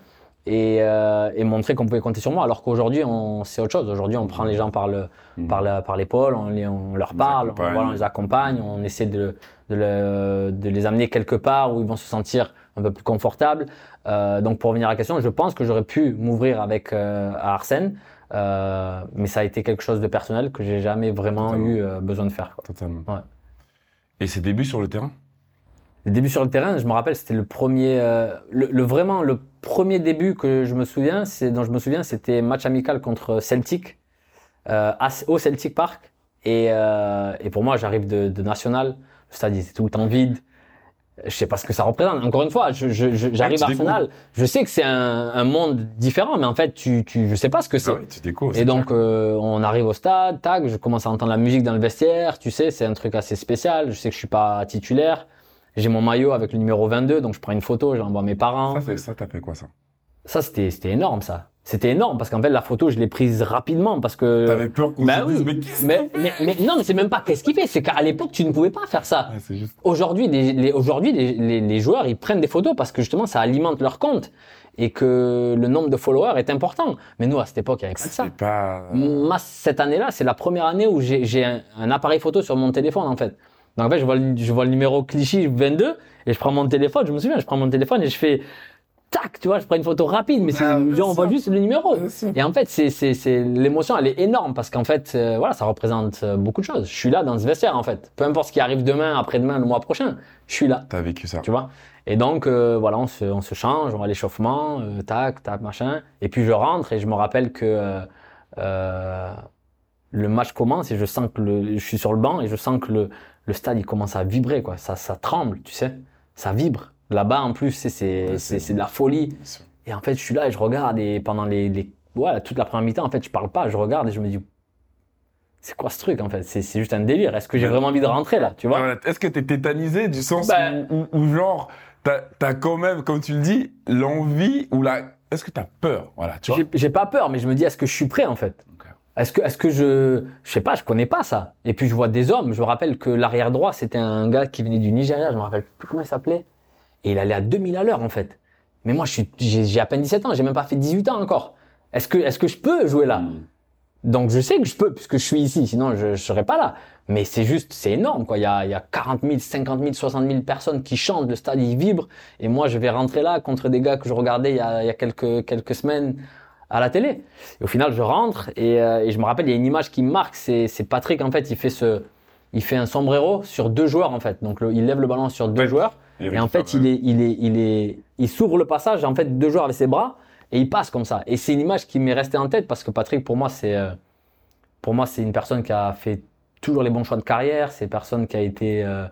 et, euh, et montrer qu'on pouvait compter sur moi. Alors qu'aujourd'hui, on, c'est autre chose. Aujourd'hui, on prend les gens par le, Mhm. par la- par l'épaule, on, les- on leur parle, on, accompagne. voilà, on les accompagne, on essaie de, de, le- de les amener quelque part où ils vont se sentir un peu plus confortables. Euh, donc, pour revenir à la question, je pense que j'aurais pu m'ouvrir avec euh, à Arsène, euh, mais ça a été quelque chose de personnel que j'ai jamais vraiment Totalement. eu euh, besoin de faire. quoi. totalement. Ouais. Et ses débuts sur le terrain? Les débuts sur le terrain, je me rappelle, c'était le premier, le, le- vraiment le premier début que je me souviens, c'est dont je me souviens, c'était match amical contre Celtic au Celtic Park. Et, et pour moi, j'arrive de, de National, le stade était tout le temps vide. Je sais pas ce que ça représente. Encore une fois, je, je- je- j'arrive à Arsenal. Je sais que c'est un, un monde différent, mais en fait, tu, tu, je sais pas ce que c'est. Ah oui, tu découvres. Et c'est donc, euh, on arrive au stade, tac, je commence à entendre la musique dans le vestiaire, tu sais, c'est un truc assez spécial. Je sais que je suis pas titulaire. J'ai mon maillot avec le numéro 22, donc je prends une photo, je l'envoie à mes parents. ça, c'est- ça t'as fait quoi ça? Ça, c'était, c'était énorme, ça. C'était énorme parce qu'en fait, la photo, je l'ai prise rapidement parce que. T'avais peur qu'on bah se oui. dise, mais Mais, mais, mais non, mais c'est même pas qu'est-ce qu'il fait, c'est qu'à l'époque, tu ne pouvais pas faire ça. Ouais, juste. Aujourd'hui, les, les- aujourd'hui, les, les, les joueurs, ils prennent des photos parce que justement, ça alimente leur compte et que le nombre de followers est important. Mais nous, à cette époque, il y avait pas de ça. Pas. Moi, cette année-là, c'est la première année où j'ai un, un appareil photo sur mon téléphone, en fait. Donc, en fait, je vois, le, je vois le numéro Clichy 22 et je prends mon téléphone, je me souviens, je prends mon téléphone et je fais tac, tu vois, je prends une photo rapide, mais Ah, bien on voit juste le numéro. Et en fait, c'est, c'est, c'est, l'émotion, elle est énorme parce qu'en fait, euh, voilà, ça représente euh, beaucoup de choses. Je suis là dans ce vestiaire, en fait. Peu importe ce qui arrive demain, après-demain, le mois prochain, je suis là. T'as vécu ça. Tu vois? Et donc, euh, voilà, on se, on se change, on va à l'échauffement, euh, tac, tac, machin. Et puis je rentre et je me rappelle que euh, euh, le match commence et je sens que le, je suis sur le banc et je sens que le, le stade il commence à vibrer, quoi. Ça, ça tremble, tu sais? Ça vibre. Là-bas, en plus, c'est, c'est, Ouais, de la folie. Et en fait, je suis là et je regarde et pendant les, les voilà, toute la première mi-temps, en fait, je parle pas, je regarde et je me dis, c'est quoi ce truc, en fait? C'est, c'est juste un délire. Est-ce que j'ai vraiment envie de rentrer là, tu vois? Est-ce que t'es tétanisé du sens Bah- où, où- où genre, t'as as quand même, comme tu le dis, l'envie ou la. Est-ce que t'as peur? Voilà, tu vois? J'ai j'ai pas peur, mais je me dis, est-ce que je suis prêt en fait? Est-ce que, est-ce que je, je sais pas, je connais pas ça. Et puis je vois des hommes. Je me rappelle que l'arrière droit, c'était un gars qui venait du Nigeria. Je me rappelle plus comment il s'appelait. Et il allait à 2000 à l'heure en fait. Mais moi, je j'ai à peine 17 ans. J'ai même pas fait 18 ans encore. Est-ce que, est-ce que je peux jouer là? Mm. Donc je sais que je peux, puisque je suis ici, sinon je ne serais pas là. Mais c'est juste, c'est énorme, quoi. Il y a, il y a 40 000, 50 000, 60 000 personnes qui chantent, le stade, il vibre. Et moi, je vais rentrer là contre des gars que je regardais il y a, il y a quelques, quelques semaines à la télé. Et au final, je rentre et, euh, et je me rappelle, il y a une image qui me marque, c'est, c'est Patrick, en fait, il fait ce, il fait un sombrero sur deux joueurs, en fait. Donc, le- il lève le ballon sur deux Ouais. joueurs. Et Et en fait, il est, il est, il est, il s'ouvre le passage, en fait, deux joueurs avec ses bras, et il passe comme ça. Et c'est une image qui m'est restée en tête parce que Patrick, pour moi, c'est, euh, pour moi, c'est une personne qui a fait toujours les bons choix de carrière. C'est une personne qui a été, euh,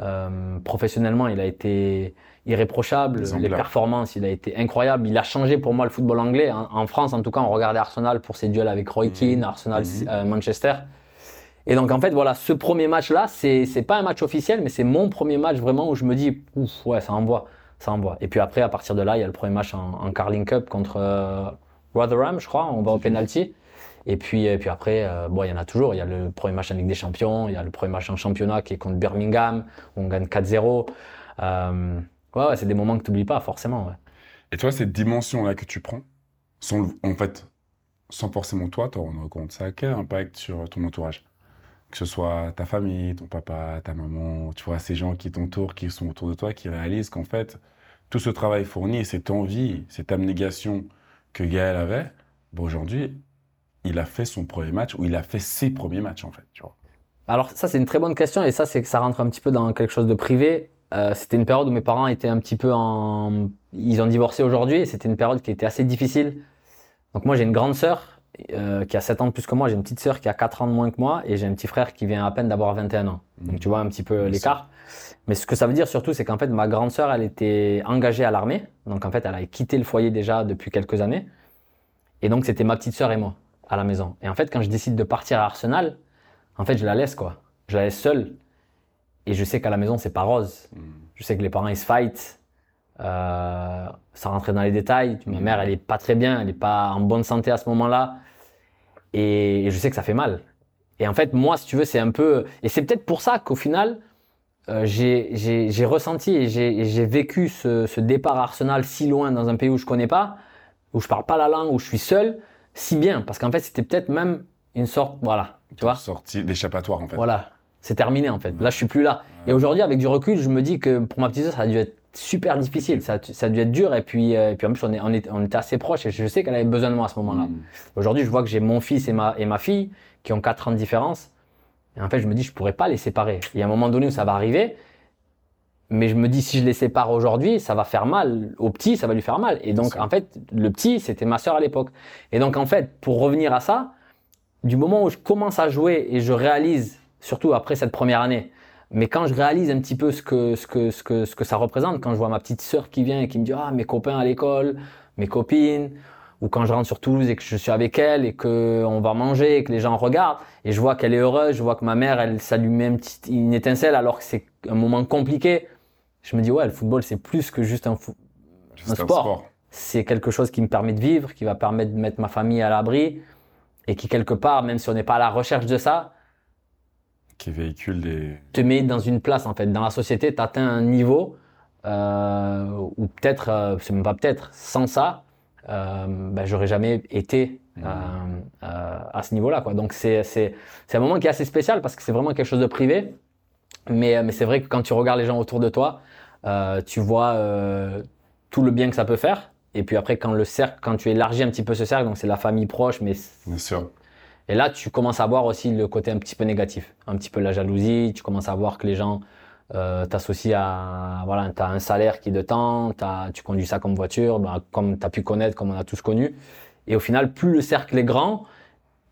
euh, professionnellement, il a été irréprochable. Les performances, il a été incroyable. Il a changé pour moi le football anglais. En, en France, en tout cas, on regardait Arsenal pour ses duels avec Roy Mhm. Keane, Arsenal, euh, Manchester. Et donc en fait voilà, ce premier match là, c'est c'est pas un match officiel, mais c'est mon premier match vraiment où je me dis ouf ouais ça envoie, ça envoie. Et puis après à partir de là, il y a le premier match en, en Carling Cup contre euh, Rotherham, je crois, on va au penalty. Et puis et puis après euh, bon il y en a toujours, il y a le premier match en Ligue des Champions, il y a le premier match en championnat qui est contre Birmingham où on gagne 4-0. Euh, ouais, ouais c'est des moments que tu n'oublies pas forcément. Ouais. Et toi, cette dimension-là que tu prends, sans, en fait, sans forcément toi te rendre compte, ça a quel impact sur ton entourage? Que ce soit ta famille, ton papa, ta maman, tu vois, ces gens qui t'entourent, qui sont autour de toi, qui réalisent qu'en fait, tout ce travail fourni et cette envie, cette abnégation que Gaël avait, bon, aujourd'hui, il a fait son premier match ou il a fait ses premiers matchs, en fait, tu vois. Alors ça c'est une très bonne question et ça c'est que ça rentre un petit peu dans quelque chose de privé. Euh, c'était une période où mes parents étaient un petit peu en, ils ont divorcé aujourd'hui et c'était une période qui était assez difficile. Donc moi j'ai une grande sœur euh, qui a 7 ans de plus que moi, j'ai une petite sœur qui a 4 ans de moins que moi et j'ai un petit frère qui vient à peine d'avoir 21 ans. Donc tu vois un petit peu l'écart. Mais ce que ça veut dire surtout c'est qu'en fait ma grande sœur elle était engagée à l'armée, donc en fait elle avait quitté le foyer déjà depuis quelques années et donc c'était ma petite sœur et moi à la maison. Et en fait quand je décide de partir à Arsenal, en fait, je la laisse, quoi. Je la laisse seule. Et je sais qu'à la maison, c'est pas rose. Mm. Je sais que les parents, ils se fight. Euh, sans rentrer dans les détails. Ma mère, elle est pas très bien. Elle est pas en bonne santé à ce moment-là. Et, et je sais que ça fait mal. Et en fait, moi, si tu veux, c'est un peu... Et c'est peut-être pour ça qu'au final, euh, j'ai ressenti et j'ai vécu ce, ce départ à Arsenal si loin dans un pays où je connais pas, où je parle pas la langue, où je suis seul, si bien. Parce qu'en fait, c'était peut-être même une sorte... Voilà, tu vois Sortie d'échappatoire, en fait. voilà, c'est terminé en fait. Là, je suis plus là. Et aujourd'hui, avec du recul, je me dis que pour ma petite sœur, ça a dû être super difficile. Ça, a- ça a dû être dur. Et puis, euh, et puis en plus, on, est, on, est- on était assez proches et je sais qu'elle avait besoin de moi à ce moment-là. Mm. Aujourd'hui, je vois que j'ai mon fils et ma, et ma fille qui ont 4 ans de différence. Et en fait, je me dis, je pourrais pas les séparer. Il y a un moment donné où ça va arriver. Mais je me dis, si je les sépare aujourd'hui, ça va faire mal. Au petit, ça va lui faire mal. Et donc, en fait, le petit, c'était ma sœur à l'époque. Et donc, en fait, pour revenir à ça, du moment où je commence à jouer et je réalise, surtout après cette première année, mais quand je réalise un petit peu ce que, ce que, ce que, ce que ça représente, quand je vois ma petite sœur qui vient et qui me dit, ah, mes copains à l'école, mes copines, ou quand je rentre sur Toulouse et que je suis avec elle et que on va manger et que les gens regardent et je vois qu'elle est heureuse, je vois que ma mère, elle, met une, petite, une étincelle alors que c'est un moment compliqué. Je me dis, ouais, le football, c'est plus que juste un, Juste Un sport. c'est quelque chose qui me permet de vivre, qui va permettre de mettre ma famille à l'abri et qui quelque part, même si on n'est pas à la recherche de ça, Qui véhicule des... te met dans une place en fait. Dans la société, tu atteins un niveau euh, où peut-être, euh, c'est même pas peut-être, sans ça, euh, ben, j'aurais jamais été euh, euh, à ce niveau-là. Quoi. Donc c'est, c'est, c'est un moment qui est assez spécial parce que c'est vraiment quelque chose de privé. Mais, mais c'est vrai que quand tu regardes les gens autour de toi, euh, tu vois euh, tout le bien que ça peut faire. Et puis après, quand le cercle, quand tu élargis un petit peu ce cercle, donc c'est la famille proche, mais Bien sûr. Et là, tu commences à voir aussi le côté un petit peu négatif, un petit peu la jalousie. Tu commences à voir que les gens euh, t'associent à voilà, t'as un salaire qui est de temps, t'as, tu conduis ça comme voiture, ben, comme t'as pu connaître, comme on a tous connu. Et au final, plus le cercle est grand,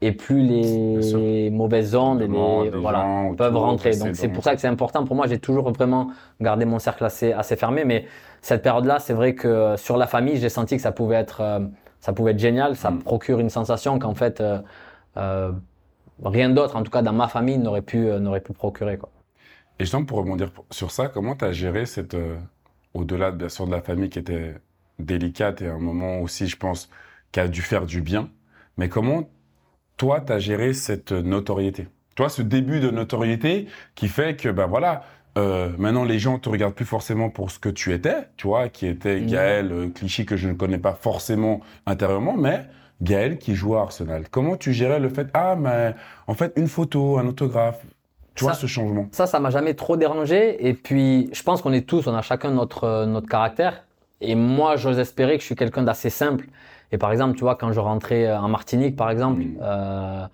et plus les mauvaises ondes et les, voilà, peuvent rentrer. Donc c'est pour ça que c'est important. Pour moi, j'ai toujours vraiment gardé mon cercle assez, assez fermé. Mais cette période-là, c'est vrai que euh, sur la famille, j'ai senti que ça pouvait être, euh, ça pouvait être génial. Ça Mm. procure une sensation qu'en fait, rien d'autre, en tout cas dans ma famille, n'aurait pu, euh, n'aurait pu procurer. Quoi. Et justement, pour rebondir sur ça, comment tu as géré cette, euh, au-delà bien sûr de la famille qui était délicate et un moment aussi, je pense, qui a dû faire du bien, mais comment toi, tu as géré cette notoriété? Toi, ce début de notoriété qui fait que, ben voilà, euh, maintenant les gens te regardent plus forcément pour ce que tu étais, tu vois, qui était Mhm. Gaël, euh, Clichy, que je ne connais pas forcément intérieurement, mais Gaël qui joue à Arsenal. Comment tu gérais le fait, ah, mais en fait, une photo, un autographe, tu vois Ça- ce changement? Ça, ça m'a jamais trop dérangé. Et puis, je pense qu'on est tous, on a chacun notre, euh, notre caractère. Et moi, j'ose espérer que je suis quelqu'un d'assez simple. Et par exemple, tu vois, quand je rentrais euh, en Martinique, par exemple, Mm. euh,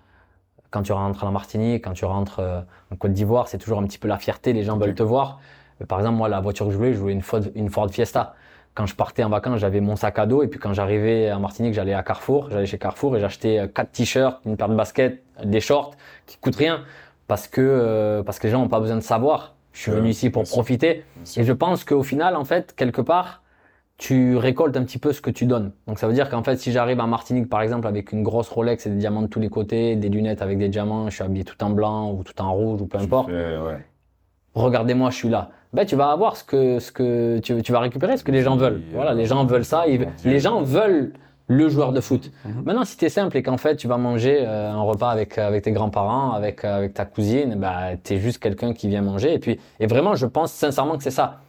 quand tu rentres en Martinique, quand tu rentres euh, en Côte d'Ivoire, c'est toujours un petit peu la fierté, les gens veulent te voir. Par exemple, moi, la voiture que je voulais, je voulais une Ford, une Ford Fiesta. Quand je partais en vacances, j'avais mon sac à dos. Et puis quand j'arrivais en Martinique, j'allais à Carrefour. J'allais chez Carrefour et j'achetais euh, quatre t-shirts, une paire de baskets, des shorts qui coûtent rien parce que, euh, parce que les gens n'ont pas besoin de savoir. Je suis venu ici pour profiter. Et je pense qu'au final, en fait, quelque part, tu récoltes un petit peu ce que tu donnes. Donc ça veut dire qu'en fait, si j'arrive en Martinique, par exemple, avec une grosse Rolex et des diamants de tous les côtés, des lunettes avec des diamants, je suis habillé tout en blanc ou tout en rouge ou peu importe, fais, ouais. regardez-moi, je suis là. Ben, tu vas avoir ce que, ce que tu, tu vas récupérer ce que les gens veulent. Oui, Voilà, euh, les gens veulent ça. ils- les gens veulent le joueur de foot. Mhm. Maintenant, si tu es simple et qu'en fait, tu vas manger euh, un repas avec, avec tes grands-parents, avec, euh, avec ta cousine, bah, tu es juste quelqu'un qui vient manger. Et, puis, et vraiment, je pense sincèrement que c'est ça.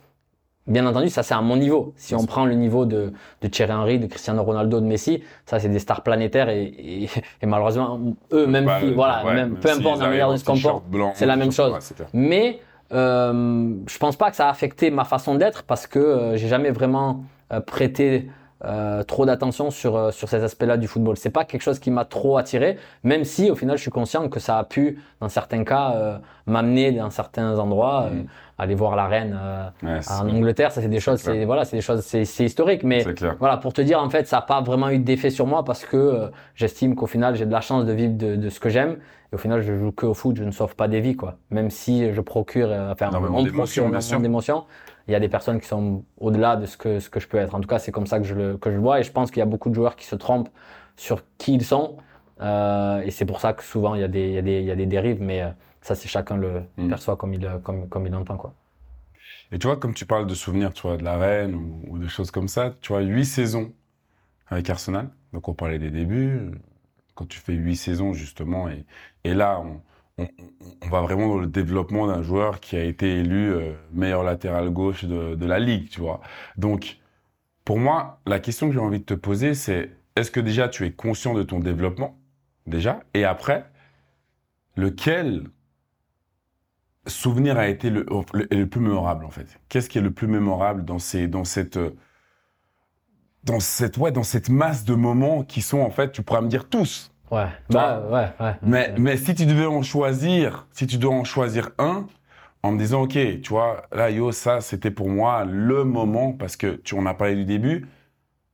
Bien entendu, ça c'est à mon niveau. Si on prend le niveau de, de Thierry Henry, de Cristiano Ronaldo, de Messi, ça c'est des stars planétaires et, et, et malheureusement, eux, même Bah, si, voilà, ouais, même, même peu importe la manière dont ils se comportent, c'est la même chose. ouais, mais euh, je pense pas que ça a affecté ma façon d'être parce que euh, j'ai jamais vraiment euh, prêté euh, trop d'attention sur sur ces aspects-là du football. C'est pas quelque chose qui m'a trop attiré, même si au final je suis conscient que ça a pu, dans certains cas, m'amener dans certains endroits, Mhm. aller voir la reine Ouais, en Angleterre. Ça c'est des choses, c'est voilà, c'est des choses, c'est historique, mais voilà, pour te dire, en fait, ça n'a pas vraiment eu d'effet sur moi parce que j'estime qu'au final, j'ai de la chance de vivre de, de ce que j'aime. Et au final, je joue que au foot, je ne sauve pas des vies, quoi. Même si je procure, euh, enfin, on procure d'émotions. Il y a des personnes qui sont au-delà de ce que, ce que je peux être. En tout cas, c'est comme ça que je le, que je le vois. Et je pense qu'il y a beaucoup de joueurs qui se trompent sur qui ils sont. Euh, et c'est pour ça que souvent, il y a des, il y a des, il y a des dérives. Mais euh, ça, c'est chacun le Mm. perçoit comme il, euh, comme, comme il l'entend, quoi. Et tu vois, comme tu parles de souvenirs, tu vois, de la reine ou, ou de choses comme ça, tu vois, huit saisons avec Arsenal. Donc, on parlait des débuts. Quand tu fais huit saisons, justement, et, et là, on, on, va vraiment dans le développement d'un joueur qui a été élu euh, meilleur latéral gauche de, de la ligue, tu vois. Donc, pour moi, la question que j'ai envie de te poser, c'est est-ce que déjà tu es conscient de ton développement, déjà, et après, lequel souvenir a été le, le, le plus mémorable en fait? Qu'est-ce qui est le plus mémorable dans ces dans cette euh, dans cette ouais dans cette masse de moments qui sont en fait tu pourras me dire tous. Ouais, Tu bah, ouais, ouais. Mais mais si tu devais en choisir, si tu dois en choisir un en me disant OK, tu vois, là yo ça c'était pour moi le moment parce que tu en as parlé du début.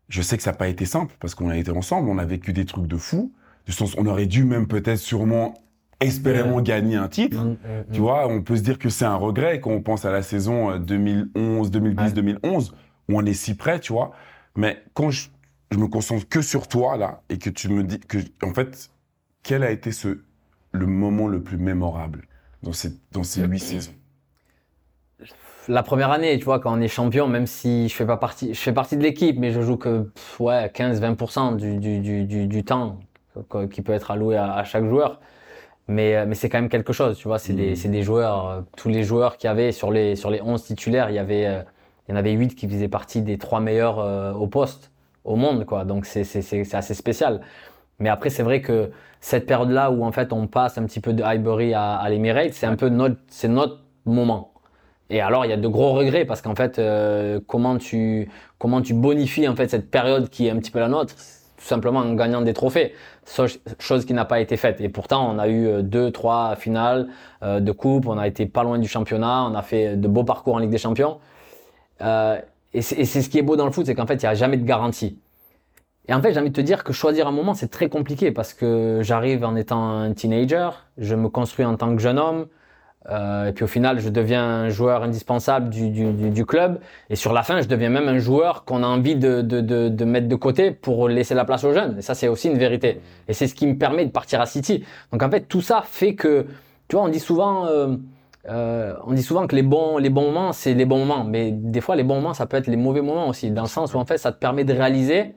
Je sais que ça n'a pas été simple parce qu'on a été ensemble, on a vécu des trucs de fou. Du sens, on aurait dû même peut-être sûrement espérément gagner un titre. Mm, mm, Tu mm. vois, on peut se dire que c'est un regret quand on pense à la saison euh, 2011, 2010, Ouais. 2011, où on est si près, tu vois. Mais quand je, je me concentre que sur toi, là, et que tu me dis que, en fait, quel a été ce, le moment le plus mémorable dans ces, dans ces huit saisons? La première année, tu vois, quand on est champion, même si je fais pas partie, je fais partie de l'équipe, mais je joue que pff, ouais 15-20% du, du, du, du, du temps qui peut être alloué à, à chaque joueur. Mais, euh, mais c'est quand même quelque chose, tu vois. C'est Mhm. des, des joueurs, euh, tous les joueurs qu'il y avait sur les, sur les 11 titulaires, il y avait, euh, il y en avait 8 qui faisaient partie des trois meilleurs euh, au poste au monde, quoi. Donc c'est, assez spécial. Mais après, c'est vrai que cette période-là où en fait on passe un petit peu de Highbury à, à l'Emirates, c'est un peu notre, c'est notre moment. Et alors, il y a de gros regrets parce qu'en fait, euh, comment tu comment tu bonifies en fait cette période qui est un petit peu la nôtre, tout simplement en gagnant des trophées, chose qui n'a pas été faite. Et pourtant, on a eu euh, deux, trois finales de coupe, on a été pas loin du championnat, on a fait de beaux parcours en Ligue des Champions. Euh, et c'est ce qui est beau dans le foot, c'est qu'en fait, il y a jamais de garantie. Et en fait, j'ai envie de te dire que choisir un moment, c'est très compliqué parce que j'arrive en étant un teenager, je me construis en tant que jeune homme, euh, et puis au final, je deviens un joueur indispensable du, club. Et sur la fin, je deviens même un joueur qu'on a envie de mettre de côté pour laisser la place aux jeunes. Et ça, c'est aussi une vérité. Et c'est ce qui me permet de partir à City. Donc en fait, tout ça fait que, tu vois, on dit souvent, euh, euh, on dit souvent que les bons, les bons moments, c'est les bons moments. Mais des fois, les bons moments, ça peut être les mauvais moments aussi, dans le sens où en fait, ça te permet de réaliser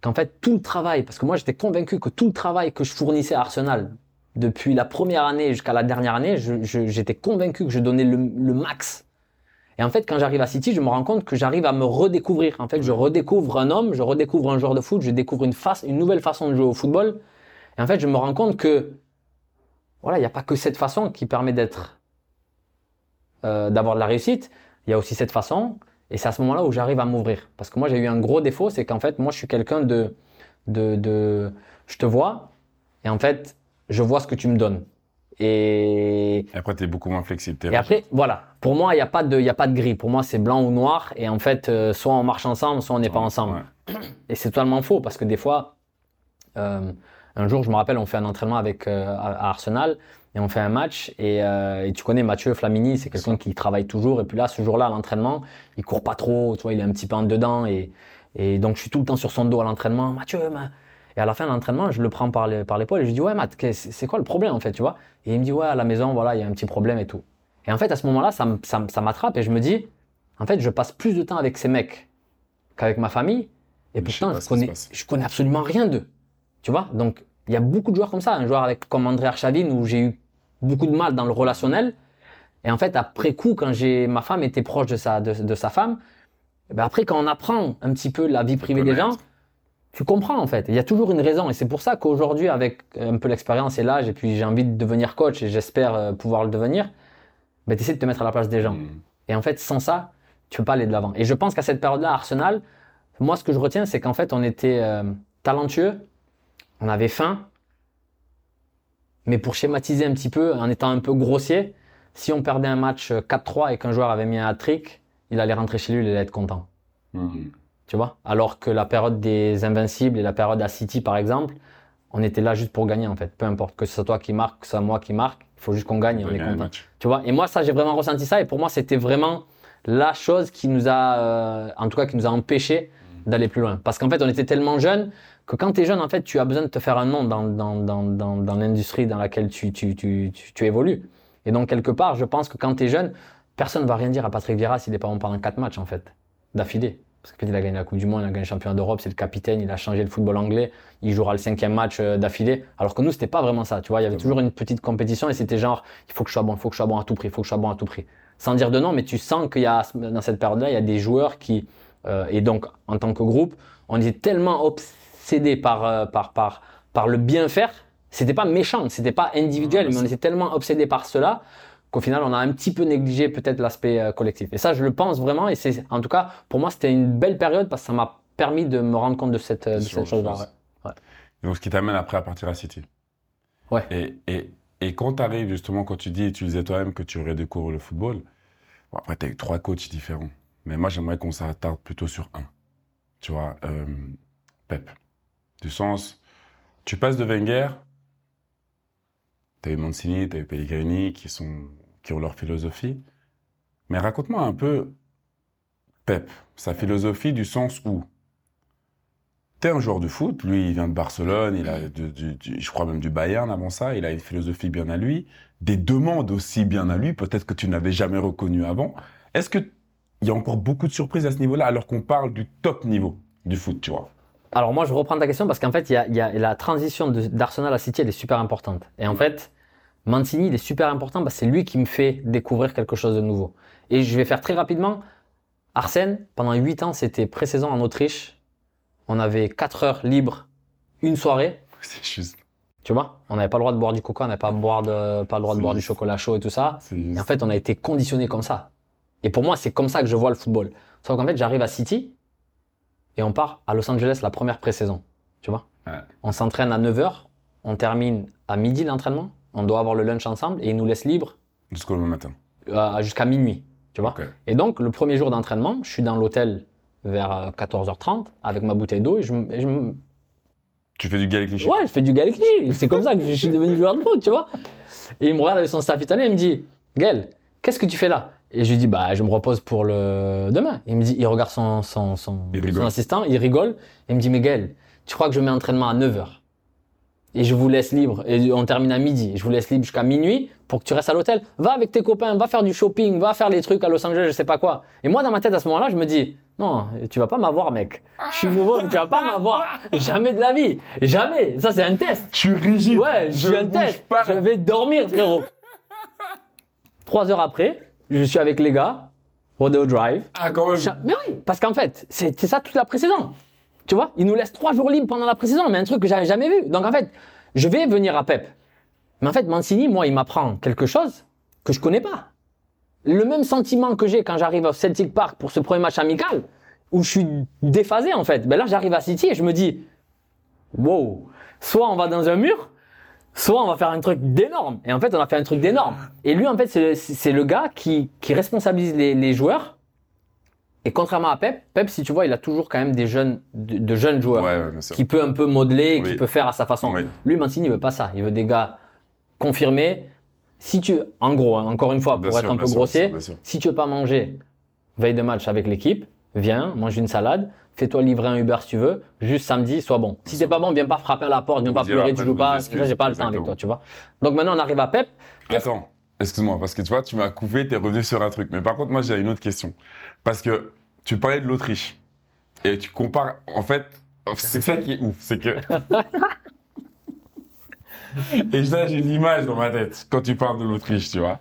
qu'en fait, tout le travail, parce que moi, j'étais convaincu que tout le travail que je fournissais à Arsenal, depuis la première année jusqu'à la dernière année, j'étais convaincu que je donnais le, le max. Et en fait, quand j'arrive à City, je me rends compte que j'arrive à me redécouvrir. En fait, je redécouvre un homme, je redécouvre un joueur de foot, je découvre une face, une nouvelle façon de jouer au football. Et en fait, je me rends compte que voilà, il n'y a pas que cette façon qui permet d'être, euh, d'avoir de la réussite. Il y a aussi cette façon. Et c'est à ce moment-là où j'arrive à m'ouvrir. Parce que moi, j'ai eu un gros défaut, c'est qu'en fait, moi, je suis quelqu'un de, de, de, je te vois, et en fait, je vois ce que tu me donnes. Et, Et après, tu es beaucoup moins flexible. et après, voilà. Pour moi, il n'y a pas de, y a pas de gris. Pour moi, c'est blanc ou noir. Et en fait, euh, soit on marche ensemble, soit on n'est pas ensemble. Ouais. Et c'est totalement faux parce que des fois, euh, un jour, je me rappelle, on fait un entraînement avec euh, à Arsenal et on fait un match et, euh, et tu connais Mathieu Flamini, c'est quelqu'un qui travaille toujours et puis là, ce jour-là, à l'entraînement, il court pas trop, tu vois, il est un petit peu en dedans et, et donc je suis tout le temps sur son dos à l'entraînement, Mathieu, ma- et à la fin de l'entraînement, je le prends par les- par l'épaule et je lui dis ouais Matt, c'est quoi le problème en fait, tu vois? Et il me dit ouais à la maison, voilà, il y a un petit problème et tout. Et en fait, à ce moment-là, ça, ça, ça m'attrape et je me dis, en fait, je passe plus de temps avec ces mecs qu'avec ma famille. Et Je sais pourtant, je, se connais, je connais absolument rien d'eux. Tu vois? Donc, il y a beaucoup de joueurs comme ça. Un joueur avec, comme André Archavine, où j'ai eu beaucoup de mal dans le relationnel. Et en fait, après coup, quand j'ai ma femme était proche de sa, de, de sa femme, eh ben après, quand on apprend un petit peu la vie privée des gens, tu comprends en fait. Il y a toujours une raison. Et c'est pour ça qu'aujourd'hui, avec un peu l'expérience et l'âge, et puis j'ai envie de devenir coach et j'espère euh, pouvoir le devenir, ben, tu essaies de te mettre à la place des gens. Mm. Et en fait, sans ça, tu peux pas aller de l'avant. Et je pense qu'à cette période-là, Arsenal, moi, ce que je retiens, c'est qu'en fait, on était euh, talentueux, on avait faim, mais pour schématiser un petit peu, en étant un peu grossier, si on perdait un match euh, 4-3 et qu'un joueur avait mis un hat-trick, il allait rentrer chez lui, il allait être content. Mm. Tu vois? Alors que la période des Invincibles et la période à City, par exemple, on était là juste pour gagner, en fait. Peu importe que ce soit toi qui marque, que ce soit moi qui marque, il faut juste qu'on gagne et on est content. Tu vois? Et moi, ça, j'ai vraiment ressenti ça. Et pour moi, c'était vraiment la chose qui nous a, euh, en tout cas, qui nous a empêché d'aller plus loin. Parce qu'en fait, on était tellement jeunes que quand tu es jeune, en fait, tu as besoin de te faire un nom dans, dans, dans, dans, dans l'industrie dans laquelle tu, tu, tu, tu, évolues. Et donc, quelque part, je pense que quand tu es jeune, personne ne va rien dire à Patrick Vieira s'il n'est pas bon pendant quatre matchs, en fait, d'affilée. Parce qu'il a gagné la Coupe du Monde, il a gagné le championnat d'Europe, c'est le capitaine, il a changé le football anglais, il jouera le cinquième match euh, d'affilée. Alors que nous, c'était pas vraiment ça, tu vois. Il y avait toujours une petite compétition et c'était genre, il faut que je sois bon, il faut que je sois bon à tout prix, il faut que je sois bon à tout prix. Sans dire de non, mais tu sens qu'il y a, dans cette période-là, il y a des joueurs qui, euh, et donc, en tant que groupe, on était tellement obsédés par, euh, par, par, par le bien faire. C'était pas méchant, c'était pas individuel, Ouais, mais on était tellement obsédés par cela qu'au final, on a un petit peu négligé peut-être l'aspect euh, collectif. Et ça, je le pense vraiment. Et c'est, en tout cas, pour moi, c'était une belle période parce que ça m'a permis de me rendre compte de cette, euh, de cette chose-là. ouais. Donc, ce qui t'amène après à partir à City. Ouais. Et, et, et quand tu arrives, justement, quand tu dis, tu disais toi-même que tu redécouvres le football, bon, après, tu as eu trois coachs différents. Mais moi, j'aimerais qu'on s'attarde plutôt sur un. Tu vois, euh, Pep. Du sens, tu passes de Wenger, tu as eu Mancini, tu as eu Pellegrini, qui, sont, qui ont leur philosophie. Mais raconte-moi un peu Pep, sa philosophie du sens où? T'es un joueur de foot, lui il vient de Barcelone, il a du- du- je crois même du Bayern avant ça, il a une philosophie bien à lui, des demandes aussi bien à lui, peut-être que tu n'avais jamais reconnu avant. Est-ce que il y a encore beaucoup de surprises à ce niveau-là alors qu'on parle du top niveau du foot, tu vois? Alors moi, je reprends ta question parce qu'en fait, il y a, y a la transition d'Arsenal à City, elle est super importante. Et en fait, Mancini, il est super important parce que c'est lui qui me fait découvrir quelque chose de nouveau. Et je vais faire très rapidement. Arsène, pendant 8 ans, c'était pré-saison en Autriche. On avait 4 heures libres, une soirée. C'est juste. Tu vois, on n'avait pas le droit de boire du coca, on n'avait pas, boire de, pas le droit de boire du chocolat chaud et tout ça. Et en fait, on a été conditionné comme ça. Et pour moi, c'est comme ça que je vois le football. Sauf qu'en fait, j'arrive à City et on part à Los Angeles la première pré-saison. Tu vois Ouais. On s'entraîne à 9h, on termine à midi l'entraînement, on doit avoir le lunch ensemble et ils nous laissent libre Jusqu'au lendemain matin. euh, jusqu'à minuit. Tu vois. Et donc, le premier jour d'entraînement, je suis dans l'hôtel vers euh, 14h30 avec ma bouteille d'eau et je, me- et je Tu fais du les Ouais, je fais du Galactic. C'est comme ça que je suis devenu joueur de foot, tu vois. Et il me regarde avec son staff italien, il me dit, Gaël, qu'est-ce que tu fais là? Et je lui dis, bah, je me repose pour le demain. Il me dit, il regarde son, son, son, Il son rigole. assistant, il rigole. Et il me dit, mais Gaël, tu crois que je mets entraînement à 9h et je vous laisse libre, et on termine à midi, je vous laisse libre jusqu'à minuit pour que tu restes à l'hôtel. Va avec tes copains, va faire du shopping, va faire les trucs à Los Angeles, je sais pas quoi. Et moi, dans ma tête, à ce moment-là, je me dis, non, tu vas pas m'avoir, mec. Je suis nouveau, tu vas pas m'avoir. Jamais de la vie. Jamais. Ça, c'est un test. Je suis rigide. Ouais, je suis un test. pas. Je vais dormir, frérot. Trois heures après, je suis avec les gars. Rodeo Drive. Ah, quand même. Mais oui, parce qu'en fait, c'est ça toute la pré-saison. Tu vois, il nous laisse trois jours libres pendant la pré-saison, mais un truc que j'avais jamais vu. Donc en fait, je vais venir à Pep. Mais en fait, Mancini, moi, il m'apprend quelque chose que je connais pas. Le même sentiment que j'ai quand j'arrive au Celtic Park pour ce premier match amical, où je suis déphasé en fait. Ben là, j'arrive à City et je me dis, wow, soit on va dans un mur, soit on va faire un truc d'énorme. Et en fait, on a fait un truc d'énorme. Et lui, en fait, c'est le- gars qui, qui responsabilise les, les joueurs. Et contrairement à Pep, Pep, si tu vois, il a toujours quand même des jeunes, de, de jeunes joueurs Ouais, ouais, qui peut un peu modeler, qui peut faire à sa façon. Oui. Lui, Mancini, il veut pas ça. Il veut des gars confirmés. Si tu, en gros, hein, encore une fois, Bien pour sûr, être un peu grossier, sûr. si tu veux pas manger veille de match avec l'équipe, viens, mange une salade, fais-toi livrer un Uber si tu veux, juste samedi, sois bon. Si t'es pas bon, viens pas frapper à la porte, viens pas pleurer, tu joues pas. j'ai pas le temps avec toi, tu vois. Donc maintenant, on arrive à Pep. Attends, excuse-moi, parce que tu vois, tu m'as coupé, t'es revenu sur un truc. Mais par contre, moi, j'ai une autre question. Parce que tu parlais de l'Autriche. Et tu compares, en fait, c'est ça qui est ouf, c'est que... et là, j'ai l'image dans ma tête quand tu parles de l'Autriche, tu vois.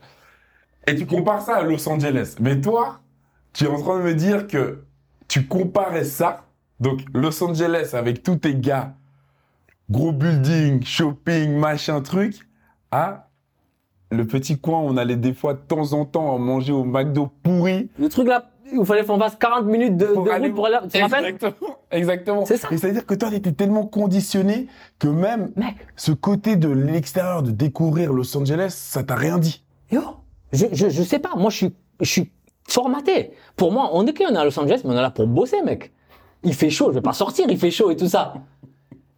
Et tu compares ça à Los Angeles. Mais toi, tu es en train de me dire que tu comparais ça, donc Los Angeles avec tous tes gars, gros building, shopping, machin truc, à le petit coin où on allait des fois de temps en temps manger au McDo pourri. Le truc là, il fallait qu'on fasse 40 minutes de, Pour de aller- route pour aller. Tu te rappelles Exactement. Exactement. C'est ça. Et c'est-à-dire que toi, t'étais tellement conditionné que même Mec, ce côté de l'extérieur, de découvrir Los Angeles, ça t'a rien dit. yo, je, je, je sais pas. Moi, je suis, je suis formaté. Pour moi, on est qu'on est à Los Angeles, mais on est là pour bosser, mec. Il fait chaud, je vais pas sortir, il fait chaud et tout ça.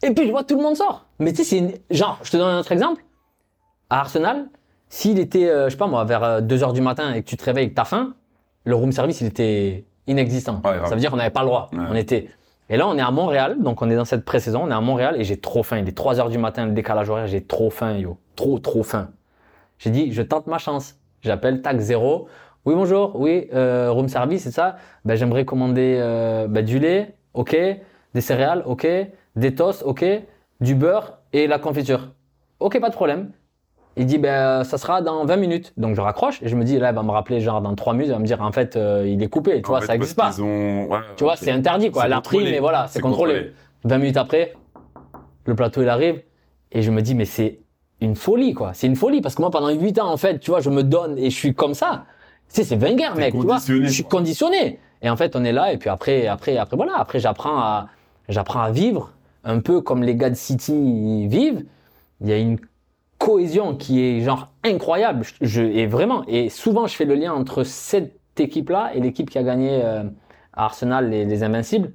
Et puis, je vois tout le monde sort. Mais tu sais, c'est une- genre, je te donne un autre exemple. À Arsenal, s'il était, euh, je sais pas moi, vers 2 heures du matin et que tu te réveilles et que t'as faim, le room service, il était inexistant. Ouais, ça veut dire qu'on n'avait pas le droit. Ouais. On était. Et là, on est à Montréal, donc on est dans cette pré-saison, on est à Montréal et j'ai trop faim. Il est 3 heures du matin, le décalage horaire, j'ai trop faim, yo. Trop, trop faim. J'ai dit, je tente ma chance. J'appelle TAC 0. Oui, bonjour. Oui, euh, room service, c'est ça. Ben, j'aimerais commander euh, ben, du lait, ok. Des céréales, ok. Des toasts, ok. Du beurre et la confiture. Ok, pas de problème. Il dit, ben, ça sera dans 20 minutes. Donc, je raccroche et je me dis, là, il va me rappeler, genre, dans 3 minutes, il va me dire, en fait, euh, il est coupé. Tu vois, fait, ça n'existe pas. ont- ouais, Tu vois, c'est interdit, quoi. La prime, contrôlé. mais voilà, c'est contrôlé. 20 minutes après, le plateau il arrive et je me dis mais c'est une folie quoi. C'est une folie parce que moi pendant 8 ans en fait, tu vois, je me donne et je suis comme ça. C'est Wenger mec, tu vois. Je suis conditionné. Et en fait, on est là et puis après après après voilà, après j'apprends à j'apprends à vivre un peu comme les gars de City vivent. Il y a une cohésion qui est genre incroyable. Je, et vraiment et souvent je fais le lien entre cette équipe là et l'équipe qui a gagné euh, à Arsenal les, les Invincibles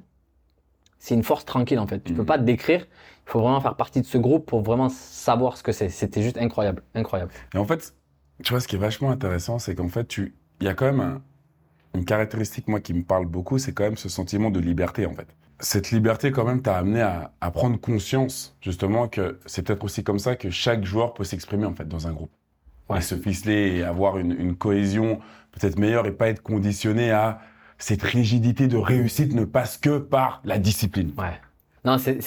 c'est une force tranquille en fait. Tu peux Mhm. pas te décrire. Il faut vraiment faire partie de ce groupe pour vraiment savoir ce que c'est. C'était juste incroyable, incroyable. Et en fait, tu vois, ce qui est vachement intéressant, c'est qu'en fait, tu, il y a quand même un- une caractéristique, moi, qui me parle beaucoup, c'est quand même ce sentiment de liberté, en fait. Cette liberté, quand même, t'a amené à, à prendre conscience, justement, que c'est peut-être aussi comme ça que chaque joueur peut s'exprimer, en fait, dans un groupe. Ouais. Et se ficeler et avoir une, une cohésion peut-être meilleure et pas être conditionné à cette rigidité de réussite ne passe que par la discipline. Ouais. Non, c'est,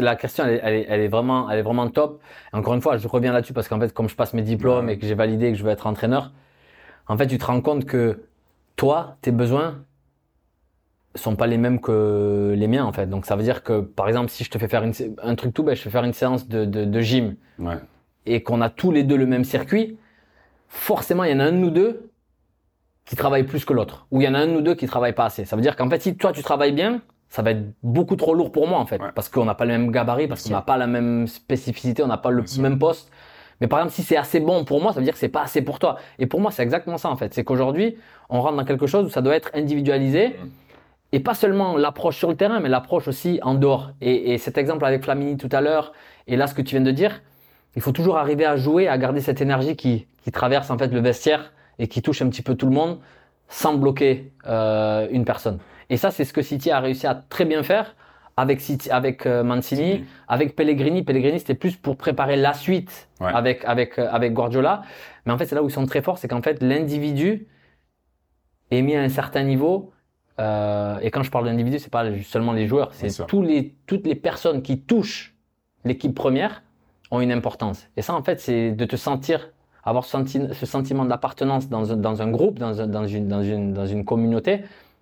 la question, elle est, elle, est, elle est vraiment, elle est vraiment top. Et encore une fois, je reviens là-dessus parce qu'en fait, comme je passe mes diplômes Ouais. et que j'ai validé que je veux être entraîneur, en fait, tu te rends compte que toi, tes besoins sont pas les mêmes que les miens, en fait. Donc, ça veut dire que, par exemple, si je te fais faire une, un truc tout bête, je fais faire une séance de, de, de gym Ouais. et qu'on a tous les deux le même circuit, forcément, il y en a un de nous deux qui travaille plus que l'autre. Ou il y en a un de nous deux qui travaille pas assez. Ça veut dire qu'en fait, si toi, tu travailles bien, ça va être beaucoup trop lourd pour moi, en fait. Ouais. Parce qu'on n'a pas le même gabarit, parce qu'on n'a pas la même spécificité, on n'a pas le même poste. Mais par exemple, si c'est assez bon pour moi, ça veut dire que c'est pas assez pour toi. Et pour moi, c'est exactement ça, en fait. C'est qu'aujourd'hui, on rentre dans quelque chose où ça doit être individualisé. Mm. Et pas seulement l'approche sur le terrain, mais l'approche aussi en dehors. Et, et cet exemple avec Flamini tout à l'heure, et là, ce que tu viens de dire, il faut toujours arriver à jouer, à garder cette énergie qui, qui traverse en fait le vestiaire et qui touche un petit peu tout le monde sans bloquer euh, une personne. Et ça, c'est ce que City a réussi à très bien faire avec City, avec euh, Mancini, City. avec Pellegrini. Pellegrini, c'était plus pour préparer la suite Ouais. avec avec euh, avec Guardiola. Mais en fait, c'est là où ils sont très forts, c'est qu'en fait, l'individu est mis à un certain niveau. Euh, et quand je parle d'individu, c'est pas seulement les joueurs, c'est tous les toutes les personnes qui touchent l'équipe première ont une importance. Et ça, en fait, c'est de te sentir avoir ce, senti- ce sentiment d'appartenance dans un, dans un groupe, dans, une, dans, une, dans une communauté,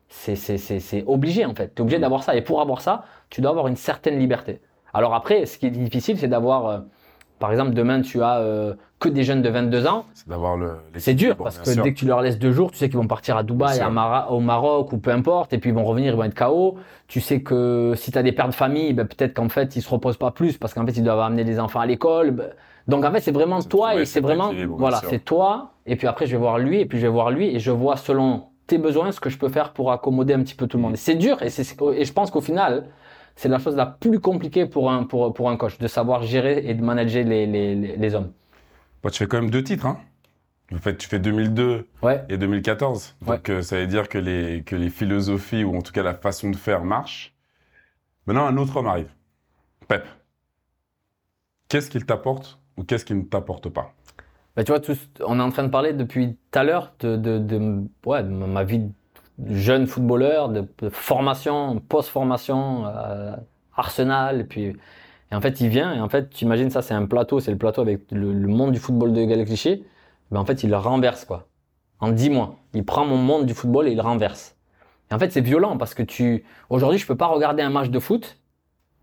c'est- c'est c'est- c'est obligé en fait. Tu es obligé d'avoir ça. Et pour avoir ça, tu dois avoir une certaine liberté. Alors après, ce qui est difficile, c'est d'avoir, euh, par exemple, demain, tu as euh, que des jeunes de 22 ans. C'est d'avoir le. C'est dur parce que sûr. dès que tu leur laisses deux jours, tu sais qu'ils vont partir à Dubaï, à Mara- au Maroc ou peu importe, et puis ils vont revenir, ils vont être KO. Tu sais que si tu as des pères de famille, ben, peut-être qu'en fait ils se reposent pas plus parce qu'en fait ils doivent amener les enfants à l'école. Ben, Donc en fait c'est vraiment toi et c'est vraiment voilà c'est toi et puis après je vais voir lui et puis je vais voir lui et je vois selon tes besoins ce que je peux faire pour accommoder un petit peu tout le monde. Et c'est dur et c'est et je pense qu'au final c'est la chose la plus compliquée pour un pour pour un coach de savoir gérer et de manager les les, les, hommes. Bah, tu fais quand même deux titres, hein. En fait, tu fais 2002 Ouais. et 2014. Donc, euh, ça veut dire que les, que les philosophies, ou en tout cas la façon de faire, marchent. Maintenant, un autre homme arrive. Pep. Qu'est-ce qu'il t'apporte ou qu'est-ce qu'il ne t'apporte pas? Bah, tu vois, tous, on est en train de parler depuis tout à l'heure de, de, de, ouais, de ma vie de jeune footballeur, de, formation, post-formation, euh, Arsenal, et puis et en fait il vient et en fait tu imagines ça c'est un plateau, c'est le plateau avec le, le monde du football de Galles Clichy, ben en fait il le renverse quoi. En 10 mois, il prend mon monde du football et il le renverse. Et en fait c'est violent parce que tu aujourd'hui je peux pas regarder un match de foot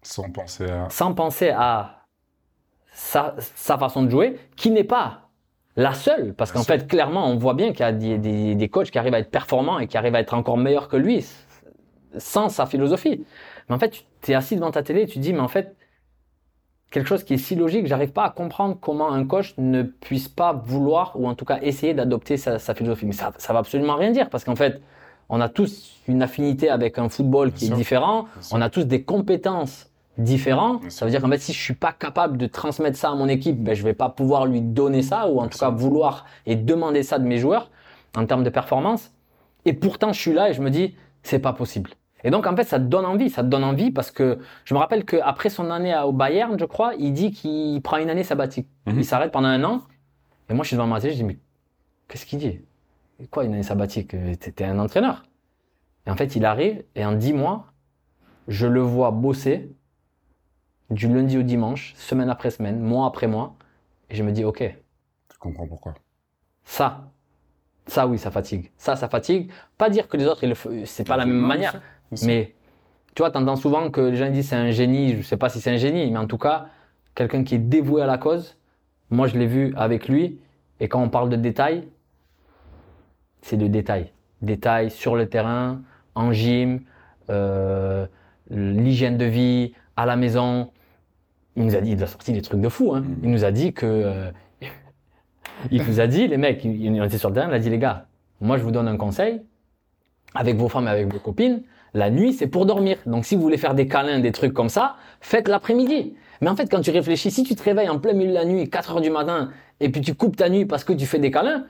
Sans penser à. sans penser à sa, sa façon de jouer, qui n'est pas la seule. Parce qu'en fait, clairement, on voit bien qu'il y a des, des, des coachs qui arrivent à être performants et qui arrivent à être encore meilleurs que lui, sans sa philosophie. Mais en fait, tu es assis devant ta télé et tu te dis, mais en fait, quelque chose qui est si logique, j'arrive pas à comprendre comment un coach ne puisse pas vouloir, ou en tout cas essayer d'adopter sa, sa philosophie. Mais ça, ça va absolument rien dire, parce qu'en fait, on a tous une affinité avec un football qui est différent, on a tous des compétences différentes. Bien Ça veut dire qu'en fait, si je suis pas capable de transmettre ça à mon équipe, ben, je vais pas pouvoir lui donner ça, ou en tout cas vouloir et demander ça de mes joueurs en termes de performance. Et pourtant, je suis là et je me dis, c'est pas possible. Et donc, en fait, ça te donne envie, ça te donne envie parce que je me rappelle qu'après son année au Bayern, je crois, il dit qu'il prend une année sabbatique. Mhm. Il s'arrête pendant un an. Et moi, je suis devant ma télé, je dis, mais qu'est-ce qu'il dit? Quoi, une année sabbatique? Euh, t'es un entraîneur. Et en fait, il arrive et en dix mois, je le vois bosser du lundi au dimanche, semaine après semaine, mois après mois. Et je me dis, OK, Tu comprends pourquoi? Ça, ça oui, ça fatigue. Ça, ça fatigue. Pas dire que les autres, ils le f- c'est pas la même manière. Mais tu vois, t'entends souvent que les gens disent c'est un génie. Je sais pas si c'est un génie, mais en tout cas, quelqu'un qui est dévoué à la cause. Moi, je l'ai vu avec lui. Et quand on parle de détails, c'est de détails. Détails sur le terrain, en gym, euh, l'hygiène de vie, à la maison. Il nous a dit, il nous a sorti des trucs de fou. Hein. Mhm. Il nous a dit que, euh, il nous a dit, les mecs, il il était sur le terrain, il a dit les gars, moi je vous donne un conseil, avec vos femmes et avec vos copines, la nuit c'est pour dormir. Donc si vous voulez faire des câlins, des trucs comme ça, faites l'après-midi. Mais en fait, quand tu réfléchis, si tu te réveilles en plein milieu de la nuit, 4 heures du matin, et puis tu coupes ta nuit parce que tu fais des câlins,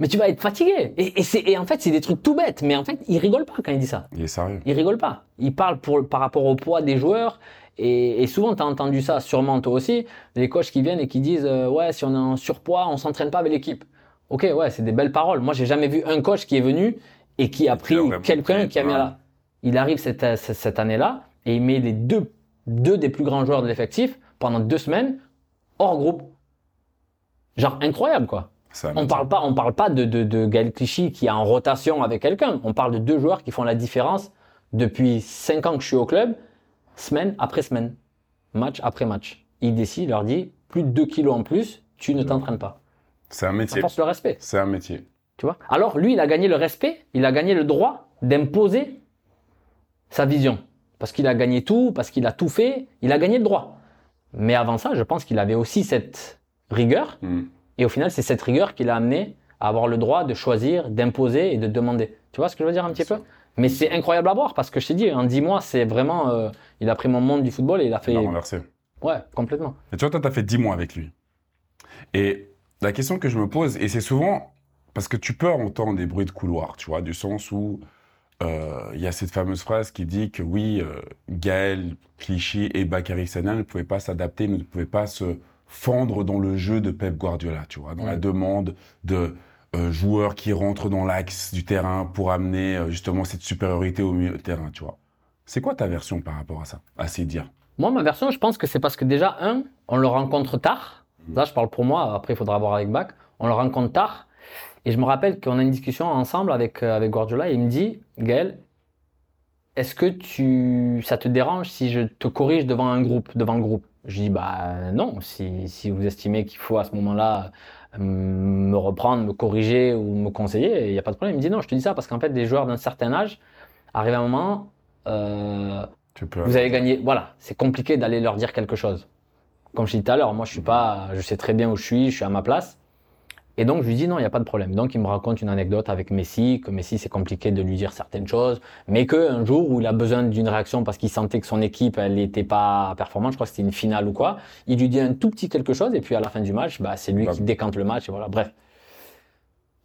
mais tu vas être fatigué. Et, et, c'est- et en fait, c'est des trucs tout bêtes. Mais en fait, il rigole pas quand il dit ça. Il est sérieux. Il rigole pas. Il parle pour, par rapport au poids des joueurs. Et, et souvent, tu as entendu ça, sûrement toi aussi, des coachs qui viennent et qui disent euh, Ouais, si on est en surpoids, on s'entraîne pas avec l'équipe. Ok, ouais, c'est des belles paroles. Moi, j'ai jamais vu un coach qui est venu et qui a pris quelqu'un qui a mis à la. Il arrive cette, cette, cette année-là et il met les deux, deux des plus grands joueurs de l'effectif pendant deux semaines hors groupe. Genre incroyable, quoi. On parle pas, on parle pas de, de, de Gaël Clichy qui est en rotation avec quelqu'un. On parle de deux joueurs qui font la différence depuis cinq ans que je suis au club, semaine après semaine, match après match. Il décide, il leur dit, plus de 2 kilos en plus, tu ne t'entraînes pas. C'est un Ça métier. force le respect, C'est un métier. tu vois? Alors lui, il a gagné le respect, il a gagné le droit d'imposer sa vision. Parce qu'il a gagné tout, parce qu'il a tout fait, il a gagné le droit. Mais avant ça, je pense qu'il avait aussi cette rigueur Hmm. et au final, c'est cette rigueur qui l'a amené à avoir le droit de choisir, d'imposer et de demander. Tu vois ce que je veux dire un petit peu? Mais c'est incroyable à voir parce que je t'ai dit, en 10 mois, c'est vraiment. euh, il a pris mon monde du football et il a fait. Il a renversé. Ouais, complètement. Et tu vois, toi, tu as fait 10 mois avec lui. Et la question que je me pose, et c'est souvent parce que tu peux entendre des bruits de couloir, tu vois, du sens où euh, il y a cette fameuse phrase qui dit que oui, euh, Gaël, Clichy et Bakary Sagna ne pouvaient pas s'adapter, ne pouvaient pas se fendre dans le jeu de Pep Guardiola, tu vois, dans la demande de euh, joueurs qui rentrent dans l'axe du terrain pour amener justement cette supériorité au milieu de terrain, tu vois. C'est quoi ta version par rapport à ça, à ces dires? Moi, ma version, je pense que c'est parce que déjà, un, on le rencontre tard. Là, je parle pour moi, après, il faudra voir avec Bach. On le rencontre tard. Et je me rappelle qu'on a une discussion ensemble avec, euh, avec Guardiola et il me dit, Gaël, est-ce que tu, ça te dérange si je te corrige devant un groupe, devant le groupe? Je dis, bah non, si, si vous estimez qu'il faut à ce moment-là euh, me reprendre, me corriger ou me conseiller, il n'y a pas de problème. Il me dit, non, je te dis ça parce qu'en fait, des joueurs d'un certain âge, arrive un moment, euh, Tu peux. vous avez gagné. Voilà, c'est compliqué d'aller leur dire quelque chose. Comme je disais tout à l'heure, moi je suis pas, je sais très bien où je suis, je suis à ma place. Et donc je lui dis non, il n'y a pas de problème. Donc il me raconte une anecdote avec Messi, que Messi c'est compliqué de lui dire certaines choses, mais que un jour où il a besoin d'une réaction parce qu'il sentait que son équipe elle n'était pas performante, je crois que c'était une finale ou quoi, il lui dit un tout petit quelque chose et puis à la fin du match, bah c'est lui Bah. qui décante le match et voilà. Bref.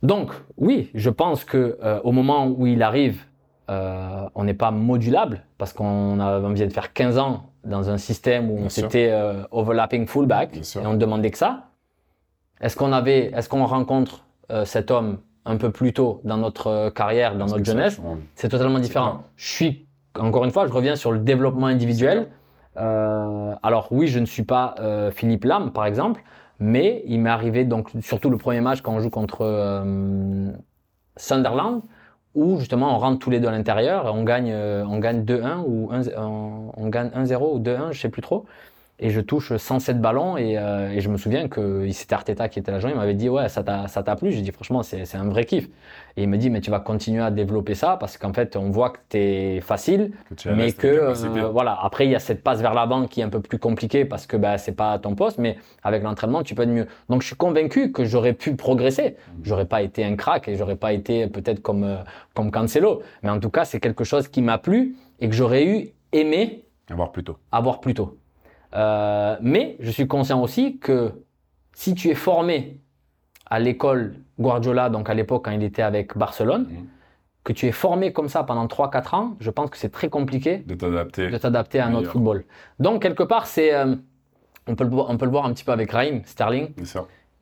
Donc oui, je pense que euh, au moment où il arrive, euh, on n'est pas modulable parce qu'on on vient de faire 15 ans dans un système où Bien on s'était euh, overlapping fullback et on ne demandait que ça. Est-ce qu'on avait, est-ce qu'on rencontre euh, cet homme un peu plus tôt dans notre carrière, dans notre jeunesse? C'est totalement différent. Je suis, encore une fois, je reviens sur le développement individuel. Alors oui, je ne suis pas Philippe Lam, par exemple, mais il m'est arrivé donc surtout le premier match quand on joue contre Sunderland, où justement on rentre tous les deux à l'intérieur, on gagne, euh, on gagne 2-1 ou 1, on, on gagne 1-0 ou 2-1, je sais plus trop. Et je touche 107 ballons et, euh, et je me souviens que c'était Arteta qui était l'agent, il m'avait dit ouais ça t'a ça t'a plu, j'ai dit franchement c'est c'est un vrai kiff. Et il me dit mais tu vas continuer à développer ça parce qu'en fait on voit que t'es facile, Que mais que euh, voilà. Après il y a cette passe vers l'avant qui est un peu plus compliquée parce que bah c'est pas ton poste mais avec l'entraînement tu peux être mieux. Donc je suis convaincu que j'aurais pu progresser. J'aurais pas été un crack et j'aurais pas été peut-être comme euh, comme Cancelo. Mais en tout cas c'est quelque chose qui m'a plu et que j'aurais eu aimé Avoir plus tôt. avoir plus tôt Euh, mais je suis conscient aussi que si tu es formé à l'école Guardiola donc à l'époque quand il était avec Barcelone Mhm. que tu es formé comme ça pendant 3-4 ans, je pense que c'est très compliqué De t'adapter. de t'adapter à Meilleur. football. Donc, quelque part, c'est, euh, on, peut le, voir- on peut le voir un petit peu avec Raheem Sterling.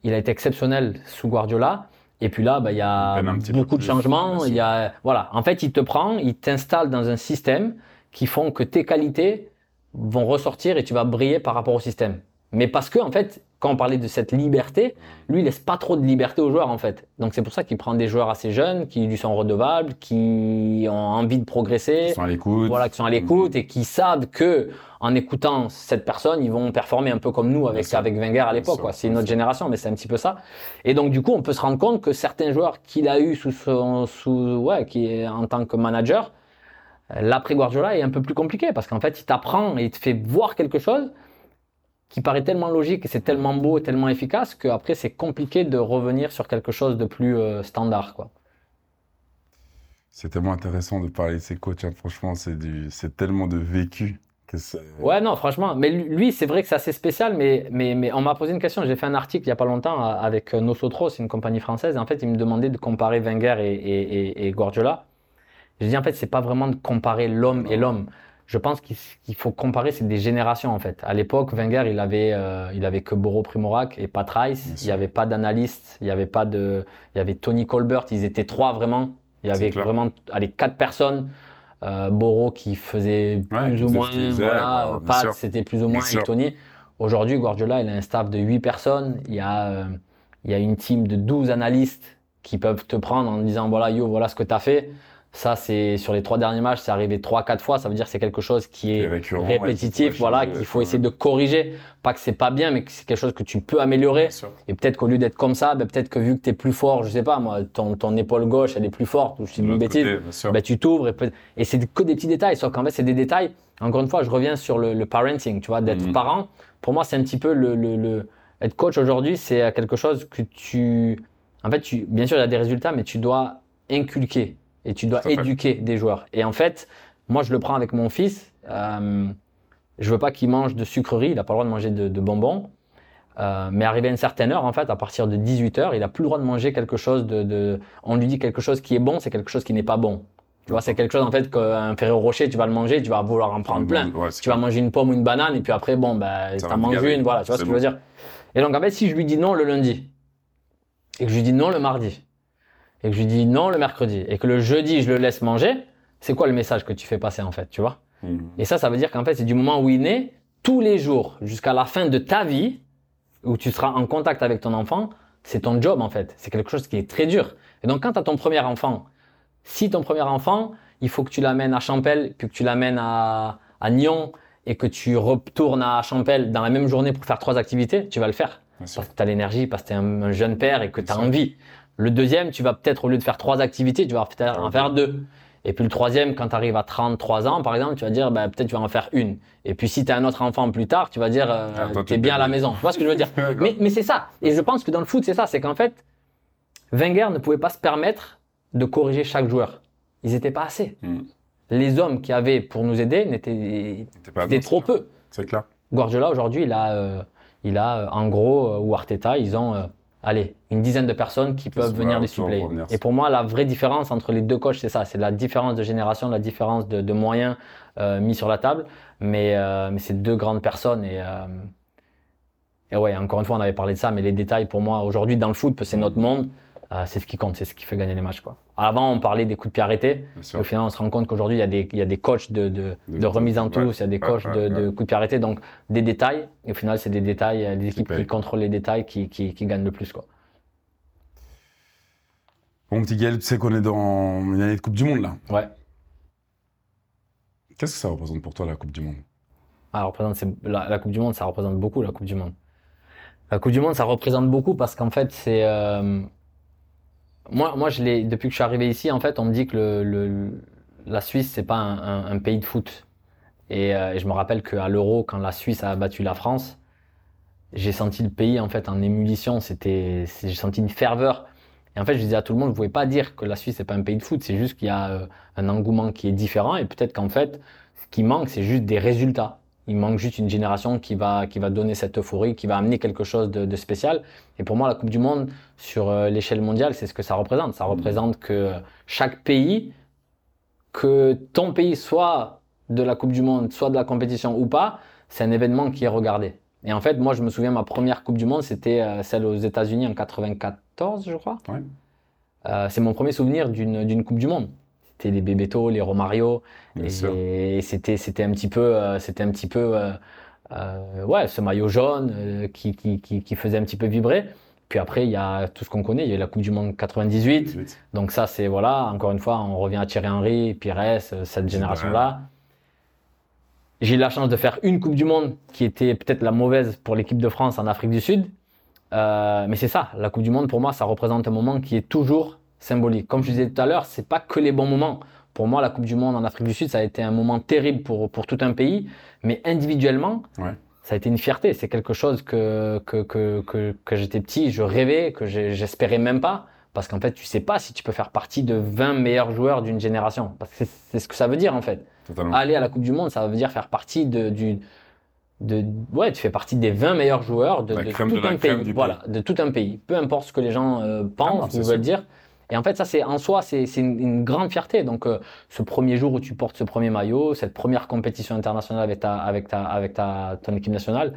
Il a été exceptionnel sous Guardiola. Et puis là, bah, il y a beaucoup de changements. Il y a, voilà. En fait, il te prend, il t'installe dans un système qui font que tes qualités vont ressortir et tu vas briller par rapport au système. Mais parce que, en fait, quand on parlait de cette liberté, lui, il laisse pas trop de liberté aux joueurs, en fait. Donc, c'est pour ça qu'il prend des joueurs assez jeunes, qui lui sont redevables, qui ont envie de progresser Ils sont à l'écoute. voilà, qui sont à l'écoute et qui savent que en écoutant cette personne, ils vont performer un peu comme nous avec avec Wenger à l'époque. quoi. C'est notre génération, mais c'est un petit peu ça. Et donc du coup, on peut se rendre compte que certains joueurs qu'il a eu sous son sous ouais, qui est en tant que manager, l'après Guardiola est un peu plus compliqué parce qu'en fait, il t'apprend et il te fait voir quelque chose qui paraît tellement logique et c'est tellement beau et tellement efficace qu'après c'est compliqué de revenir sur quelque chose de plus euh, standard quoi. C'est tellement intéressant de parler de ces coachs. hein. Franchement, c'est du, c'est tellement de vécu que c'est. Ouais, non, franchement. Mais lui, c'est vrai que c'est assez spécial, mais, mais, mais on m'a posé une question. J'ai fait un article il y a pas longtemps euh, avec euh, Nosotros, c'est une compagnie française. Et en fait, il me demandait de comparer Wenger et, et, et, et Guardiola. J'ai dit, en fait, c'est pas vraiment de comparer l'homme et l'homme. Je pense qu'il faut comparer, c'est des générations, en fait. À l'époque, Wenger, il avait, euh, il avait que Boro Primorac et Pat Rice. Il sûr. y avait pas d'analyste. Il y avait pas de, il y avait Tony Colbert. Ils étaient trois, vraiment. Il y avait vraiment, allez, quatre personnes. Euh, Boro qui faisait Ouais, plus ou moins, voilà, bien Pat, c'était plus ou moins, et. Tony. Aujourd'hui, Guardiola, il a un staff de 8 personnes. Il y a, euh, il y a une team de 12 analystes qui peuvent te prendre en disant, voilà, yo, voilà ce que tu as fait. Ça, c'est sur les trois derniers matchs, c'est arrivé 3-4 fois. Ça veut dire que c'est quelque chose qui est ouais, répétitif, qu'il faut voilà, qu'il faut ouais. essayer de corriger. Pas que c'est pas bien, mais que c'est quelque chose que tu peux améliorer. Et peut-être qu'au lieu d'être comme ça, ben, peut-être que vu que tu es plus fort, je sais pas, moi, ton, ton épaule gauche, elle est plus forte, ou je dis une bêtise, côté, ben, tu t'ouvres et, peut- et c'est que des petits détails. Sauf qu'en fait, c'est des détails. Encore une fois, je reviens sur le, le parenting, tu vois, d'être Mhm. parent. Pour moi, c'est un petit peu le, le, le- être coach aujourd'hui, c'est quelque chose que tu, en fait, tu, bien sûr, il y a des résultats, mais tu dois inculquer et tu dois éduquer des joueurs. Et en fait, moi, je le prends avec mon fils. Euh, je veux pas qu'il mange de sucreries, il a pas le droit de manger de, de bonbons. Euh, mais arrivé à une certaine heure, en fait, à partir de 18 heures, il a plus le droit de manger quelque chose de, de... On lui dit quelque chose qui est bon, c'est quelque chose qui n'est pas bon. Tu vois, c'est quelque chose, en fait, qu'un Ferrero Rocher, tu vas le manger, tu vas vouloir en prendre plein. Ouais, c'est Tu vas manger une pomme ou une banane, et puis après, bon, ben, Ça t'as va te mangé gaver. une, voilà, tu vois ce que je veux dire. Et donc, en fait, si je lui dis non le lundi, et que je lui dis non le mardi, et que je lui dis non le mercredi, et que le jeudi, je le laisse manger, c'est quoi le message que tu fais passer, en fait, tu vois? Mhm. Et ça, ça veut dire qu'en fait, c'est du moment où il naît, tous les jours, jusqu'à la fin de ta vie, où tu seras en contact avec ton enfant, c'est ton job en fait. C'est quelque chose qui est très dur. Et donc quand tu as ton premier enfant, si ton premier enfant, il faut que tu l'amènes à Champel, puis que tu l'amènes à, à Nyon et que tu retournes à Champel dans la même journée pour faire trois activités, tu vas le faire. Parce que tu as l'énergie, parce que tu es un, jeune père et que tu as envie. Le deuxième, tu vas peut-être, au lieu de faire trois activités, tu vas en faire deux. Et puis le troisième, quand tu arrives à 33 ans, par exemple, tu vas dire, bah, peut-être tu vas en faire une. Et puis si tu as un autre enfant plus tard, tu vas dire, euh, ah, tu es bien à la maison. Tu vois ce que je veux dire? Mais, mais c'est ça. Et je pense que dans le foot, c'est ça. C'est qu'en fait, Wenger ne pouvait pas se permettre de corriger chaque joueur. Ils n'étaient pas assez. Hmm. Les hommes qui avaient pour nous aider n'étaient trop peu. C'est clair. Guardiola, aujourd'hui, il a, euh, il a euh, en gros, ou Arteta, ils ont allez, une dizaine de personnes qui peuvent venir les suppléer. Et pour moi, la vraie différence entre les deux coachs, c'est ça, c'est la différence de génération, la différence de, moyens euh, mis sur la table. Mais, euh, mais c'est deux grandes personnes et, euh, et ouais, encore une fois, on avait parlé de ça, mais les détails pour moi aujourd'hui dans le foot, c'est notre monde. Euh, c'est ce qui compte, c'est ce qui fait gagner les matchs. Quoi. Avant, on parlait des coups de pied arrêtés. Au final, on se rend compte qu'aujourd'hui, il y a des, il y a des coachs de, de, de remise en touche, il y a des coachs de, de, coups de pied arrêtés. Donc, des détails. Et au final, c'est des détails, des équipes qui contrôlent les détails qui, qui, qui gagnent le plus. Quoi. Bon, petit Gaël, tu sais qu'on est dans une année de Coupe du Monde, là. Ouais. Qu'est-ce que ça représente pour toi, la Coupe du Monde? Ah, représente, la, la, Coupe du Monde, ça représente beaucoup, la Coupe du Monde. La Coupe du Monde, ça représente beaucoup parce qu'en fait, c'est. Euh, moi, moi depuis que je suis arrivé ici, en fait, on me dit que la Suisse, c'est pas un, pays de foot. Et, euh, et je me rappelle qu'à l'Euro, quand la Suisse a battu la France, j'ai senti le pays en fait en. C'était, j'ai senti une ferveur. Et en fait, je disais à tout le monde, vous pouvez pas dire que la Suisse c'est pas un pays de foot. C'est juste qu'il y a euh, un engouement qui est différent. Et peut-être qu'en fait, ce qui manque, c'est juste des résultats. Il manque juste une génération qui va, qui va donner cette euphorie, qui va amener quelque chose de, de spécial. Et pour moi, la Coupe du Monde, sur euh, l'échelle mondiale, c'est ce que ça représente. Ça représente que chaque pays, que ton pays soit de la Coupe du Monde, soit de la compétition ou pas, c'est un événement qui est regardé. Et en fait, moi, je me souviens, ma première Coupe du Monde, c'était euh, celle aux États-Unis en 94, je crois. Ouais. Euh, c'est mon premier souvenir d'une Coupe du Monde c'était les Bebeto, les Romario, et, c'était c'était un petit peu euh, c'était un petit peu euh, euh, ouais ce maillot jaune qui, qui, qui, qui, faisait un petit peu vibrer. Puis après il y a tout ce qu'on connaît, il y a la Coupe du Monde 98. Donc ça c'est voilà encore une fois on revient à Thierry Henry, Pires, cette génération là. J'ai eu la chance de faire une Coupe du Monde qui était peut-être la mauvaise pour l'équipe de France en Afrique du Sud. Euh, mais c'est ça, la Coupe du Monde pour moi, ça représente un moment qui est toujours symbolique. Comme je disais tout à l'heure, c'est pas que les bons moments. Pour moi, la Coupe du Monde en Afrique du Sud, ça a été un moment terrible pour, pour tout un pays, mais individuellement, ouais. ça a été une fierté. C'est quelque chose que, que, que, que, que j'étais petit, je rêvais, que j'espérais même pas. Parce qu'en fait, tu sais pas si tu peux faire partie de 20 meilleurs joueurs d'une génération. Parce que c'est ce que ça veut dire, en fait. Totalement. Aller à la Coupe du Monde, ça veut dire faire partie de, du, de, ouais, tu fais partie des 20 meilleurs joueurs de, de tout un pays. Voilà, de tout un pays. Peu importe ce que les gens euh, pensent ou veulent dire. Et en fait, ça, c'est en soi, c'est une, une, grande fierté. Donc, euh, ce premier jour où tu portes ce premier maillot, cette première compétition internationale avec ta, avec ta, avec ta, ton équipe nationale,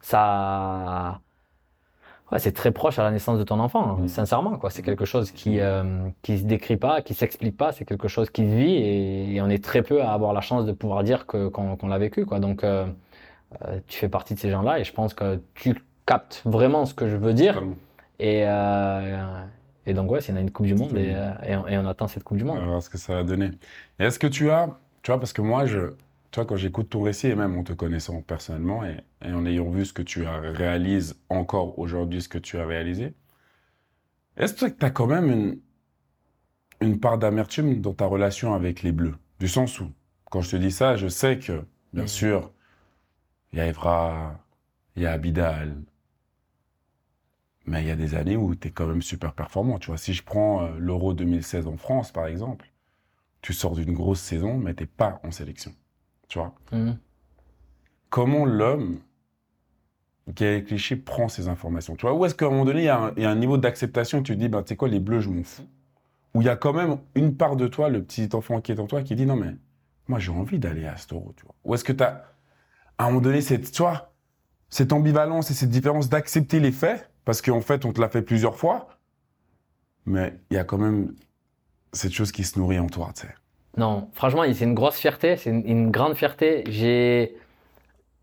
ça, ouais, c'est très proche à la naissance de ton enfant, hein, sincèrement. Quoi, c'est quelque chose qui, euh, qui se décrit pas, qui s'explique pas. C'est quelque chose qui vit et, on est très peu à avoir la chance de pouvoir dire que qu'on l'a vécu. Quoi. Donc, euh, euh, tu fais partie de ces gens-là et je pense que tu captes vraiment ce que je veux dire. Et, euh, et donc, ouais, c'est une Coupe du Monde euh, et, et, on, attend cette Coupe du Monde. On va voir ce que ça va donner. Et est-ce que tu as, tu vois, parce que moi, je, tu vois, quand j'écoute ton récit et même en te connaissant personnellement et, et en ayant vu ce que tu as réalisé encore aujourd'hui, ce que tu as réalisé, est-ce que tu as quand même une, une part d'amertume dans ta relation avec les Bleus? Du sens où, quand je te dis ça, je sais que, bien mmh. sûr, il y a Evra, il y a Abidal, mais il y a des années où tu es quand même super performant. Tu vois, si je prends euh, l'Euro 2016 en France, par exemple, tu sors d'une grosse saison, mais t'es pas en sélection. Tu vois mmh. Comment l'homme qui est cliché prend ces informations Tu vois, où est-ce qu'à un moment donné, il y, a un, niveau d'acceptation, tu te dis, bah, tu sais quoi, les bleus, je m'en fous. Où il y a quand même une part de toi, le petit enfant qui est en toi, qui dit, non, mais moi, j'ai envie d'aller à cet euro, tu vois. Ou est-ce que tu as, à un moment donné, cette, tu vois, cette ambivalence et cette différence d'accepter les faits parce qu'en fait, on te l'a fait plusieurs fois, mais il y a quand même cette chose qui se nourrit en toi, tu sais. Non, franchement, c'est une grosse fierté, c'est une, grande fierté. J'ai,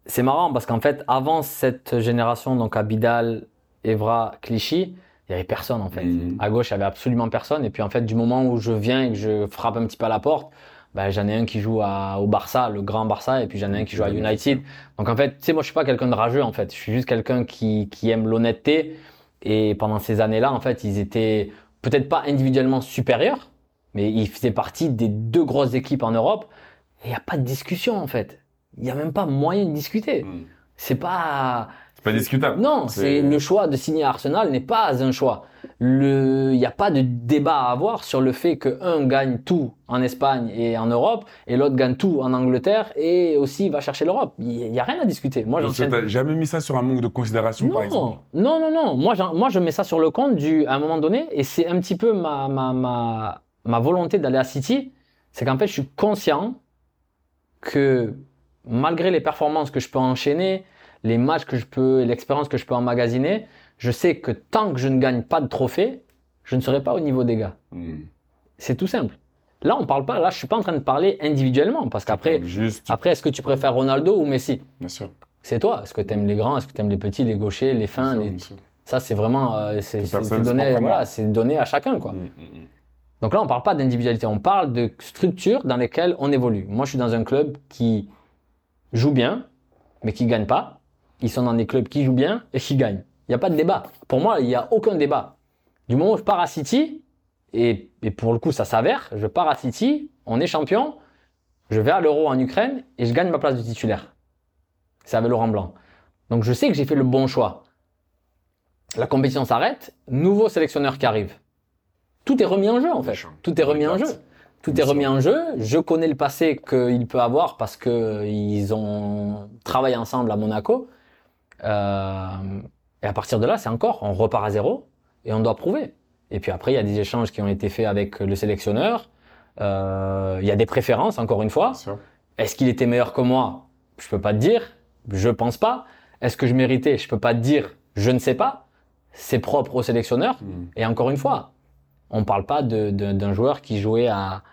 c'est marrant parce qu'en fait, avant cette génération, donc Abidal, Evra, Clichy, il y avait personne en fait. Mhm. À gauche, il y avait absolument personne. Et puis en fait, du moment où je viens et que je frappe un petit peu à la porte, ben, j'en ai un qui joue à- au Barça, le grand Barça, et puis j'en ai un qui joue à United. Donc en fait, tu sais, moi je suis pas quelqu'un de rageux en fait. Je suis juste quelqu'un qui, qui aime l'honnêteté. Et pendant ces années-là, en fait, ils étaient peut-être pas individuellement supérieurs, mais ils faisaient partie des deux grosses équipes en Europe. Et il n'y a pas de discussion en fait. Il n'y a même pas moyen de discuter. Mm. C'est pas. Pas discutable. Non, C'est- le choix de signer à Arsenal n'est pas un choix. Le, il n'y a pas de débat à avoir sur le fait que un gagne tout en Espagne et en Europe et l'autre gagne tout en Angleterre et aussi va chercher l'Europe. Il n'y a rien à discuter. Moi, j'enchaîne. jamais mis ça sur un manque de considération, par exemple. Non, non, non, non. Moi, moi, je mets ça sur le compte du, à un moment donné, et c'est un petit peu ma, ma, ma, ma volonté d'aller à City, c'est qu'en fait, je suis conscient que malgré les performances que je peux enchaîner, les matchs que je peux, l'expérience que je peux emmagasiner, je sais que tant que je ne gagne pas de trophée, je ne serai pas au niveau des gars. Mm. C'est tout simple. Là, on parle pas, là, je suis pas en train de parler individuellement, parce qu'après, Juste, après, est-ce que tu préfères Ronaldo ou Messi? bien sûr. C'est toi. Est-ce que tu aimes les grands? Est-ce que tu aimes les petits, les gauchers, les fins, les, ça, c'est vraiment, euh, c'est donné, voilà, c'est donné à chacun, quoi. Mm, mm, mm. Donc là, on parle pas d'individualité, on parle de structures dans lesquelles on évolue. Moi, je suis dans un club qui joue bien, mais qui gagne pas. Ils sont dans des clubs qui jouent bien et qui gagnent. Il n'y a pas de débat. Pour moi, il n'y a aucun débat. Du moment où je pars à City, et, et pour le coup, ça s'avère, je pars à City, on est champion, je vais à l'Euro en Ukraine et je gagne ma place de titulaire. C'est avec Laurent Blanc. Donc je sais que j'ai fait le bon choix. La compétition s'arrête, nouveau sélectionneur qui arrive. Tout est remis en jeu en fait. Tout est remis en jeu. Tout est remis en jeu. Je connais le passé qu'il peut avoir parce que ils ont travaillé ensemble à Monaco. Euh, et à partir de là, c'est encore, on repart à zéro et on doit prouver. Et puis après, il y a des échanges qui ont été faits avec le sélectionneur. Euh, il y a des préférences, encore une fois. Est-ce qu'il était meilleur que moi? Je peux pas te dire. Je pense pas. Est-ce que je méritais? Je peux pas te dire. Je ne sais pas. C'est propre au sélectionneur. Mm. Et encore une fois, on parle pas d'un joueur qui jouait à,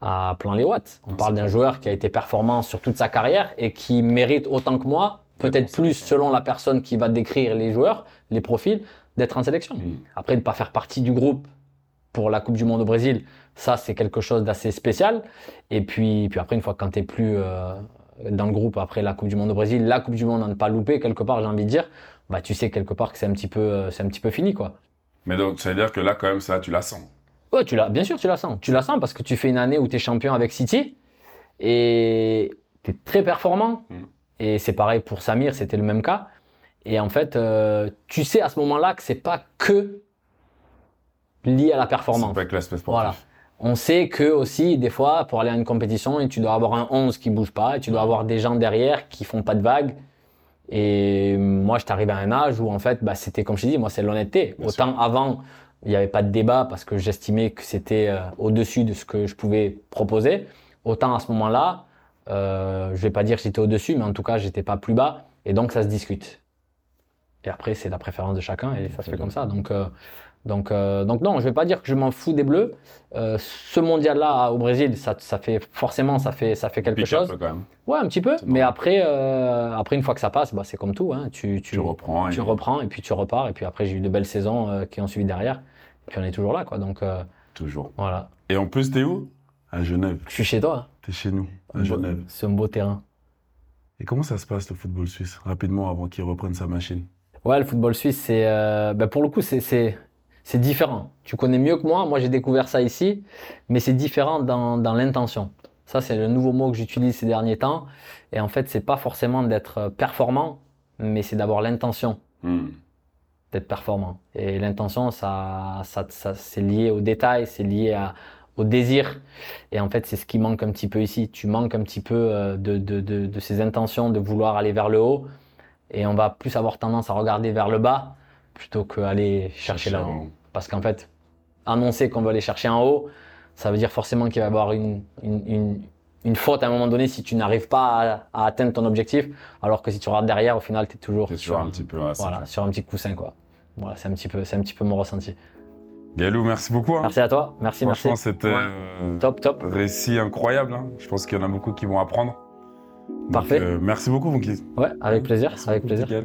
à plein les watts. On parle d'un joueur qui a été performant sur toute sa carrière et qui mérite autant que moi, peut-être plus selon la personne qui va décrire les joueurs, les profils, d'être en sélection. Mm. Après, de pas faire partie du groupe pour la Coupe du Monde au Brésil, ça c'est quelque chose d'assez spécial. Et puis, puis après, une fois que quand t'es plus euh, dans le groupe après la Coupe du Monde au Brésil, la Coupe du Monde à ne pas louper quelque part, j'ai envie de dire, bah tu sais quelque part que c'est un petit peu, euh, c'est un petit peu fini quoi. Mais donc, ça veut dire que là, quand même, ça, tu la sens. Ouais, tu l'as, bien sûr, tu la sens. Tu la sens parce que tu fais une année où tu es champion avec City et tu es très performant. Mm. Et c'est pareil pour Samir, c'était le même cas. Et en fait, euh, tu sais à ce moment-là que c'est pas que lié à la performance. C'est pas que l'aspect sportif. Voilà. On sait que aussi, des fois, pour aller à une compétition, et tu dois avoir un 11 qui bouge pas, et tu dois avoir des gens derrière qui font pas de vagues. Et moi, je t'arrive à un âge où, en fait, bah, c'était, comme je t'ai dit, moi, c'est l'honnêteté. Bien Autant avant, il n'y avait pas de débat parce que j'estimais que c'était euh, au-dessus de ce que je pouvais proposer. Autant à ce moment-là, euh, je vais pas dire que j'étais au-dessus, mais en tout cas, j'étais pas plus bas. Et donc, ça se discute. Et après, c'est la préférence de chacun et ça se fait comme ça. Donc, euh, donc, euh, donc non, je vais pas dire que je m'en fous des Bleus. Euh, ce mondial-là au Brésil, ça, ça fait forcément, ça fait, ça fait quelque Pique un chose. peu, quand même. Ouais, un petit peu. Mais bon. après, après une fois que ça passe, bah, c'est comme tout. Hein. Tu, tu, Tu reprends. tu et- reprends et puis tu repars. Et puis après, j'ai eu de belles saisons qui ont suivi derrière. Et puis on est toujours là, quoi. Donc Toujours. voilà. Et en plus, t'es où? À Genève. Je suis chez toi. T'es chez nous, à Genève. C'est un beau terrain. Et comment ça se passe, le football suisse, rapidement, avant qu'il reprenne sa machine? Ouais, le football suisse, c'est, euh, bah, pour le coup, c'est, différent. Tu connais mieux que moi. Moi, j'ai découvert ça ici, mais c'est différent dans, dans l'intention. Ça, c'est le nouveau mot que j'utilise ces derniers temps. Et en fait, c'est pas forcément d'être performant, mais c'est d'avoir l'intention Hmm. d'être performant. Et l'intention, ça, ça, ça, c'est lié au détail, c'est lié à, au désir. Et en fait, c'est ce qui manque un petit peu ici. Tu manques un petit peu euh, de, de, de, de ces intentions de vouloir aller vers le haut. Et on va plus avoir tendance à regarder vers le bas plutôt qu'aller chercher là-haut. en- Parce qu'en fait, annoncer qu'on va aller chercher en haut, ça veut dire forcément qu'il va y avoir une, une, une, une faute à un moment donné si tu n'arrives pas à, à atteindre ton objectif. Alors que si tu regardes derrière, au final, tu es toujours, sur un petit peu. voilà, sur un petit coussin, quoi. Voilà, c'est un petit peu, c'est un petit peu mon ressenti. Galou, merci beaucoup. hein. Merci à toi, merci, Franchement, merci. c'était Ouais. euh, Top, top. récit incroyable. hein. Je pense qu'il y en a beaucoup qui vont apprendre. Donc, Parfait. euh, merci beaucoup, Funky. Ouais, avec plaisir, Merci avec beaucoup, plaisir.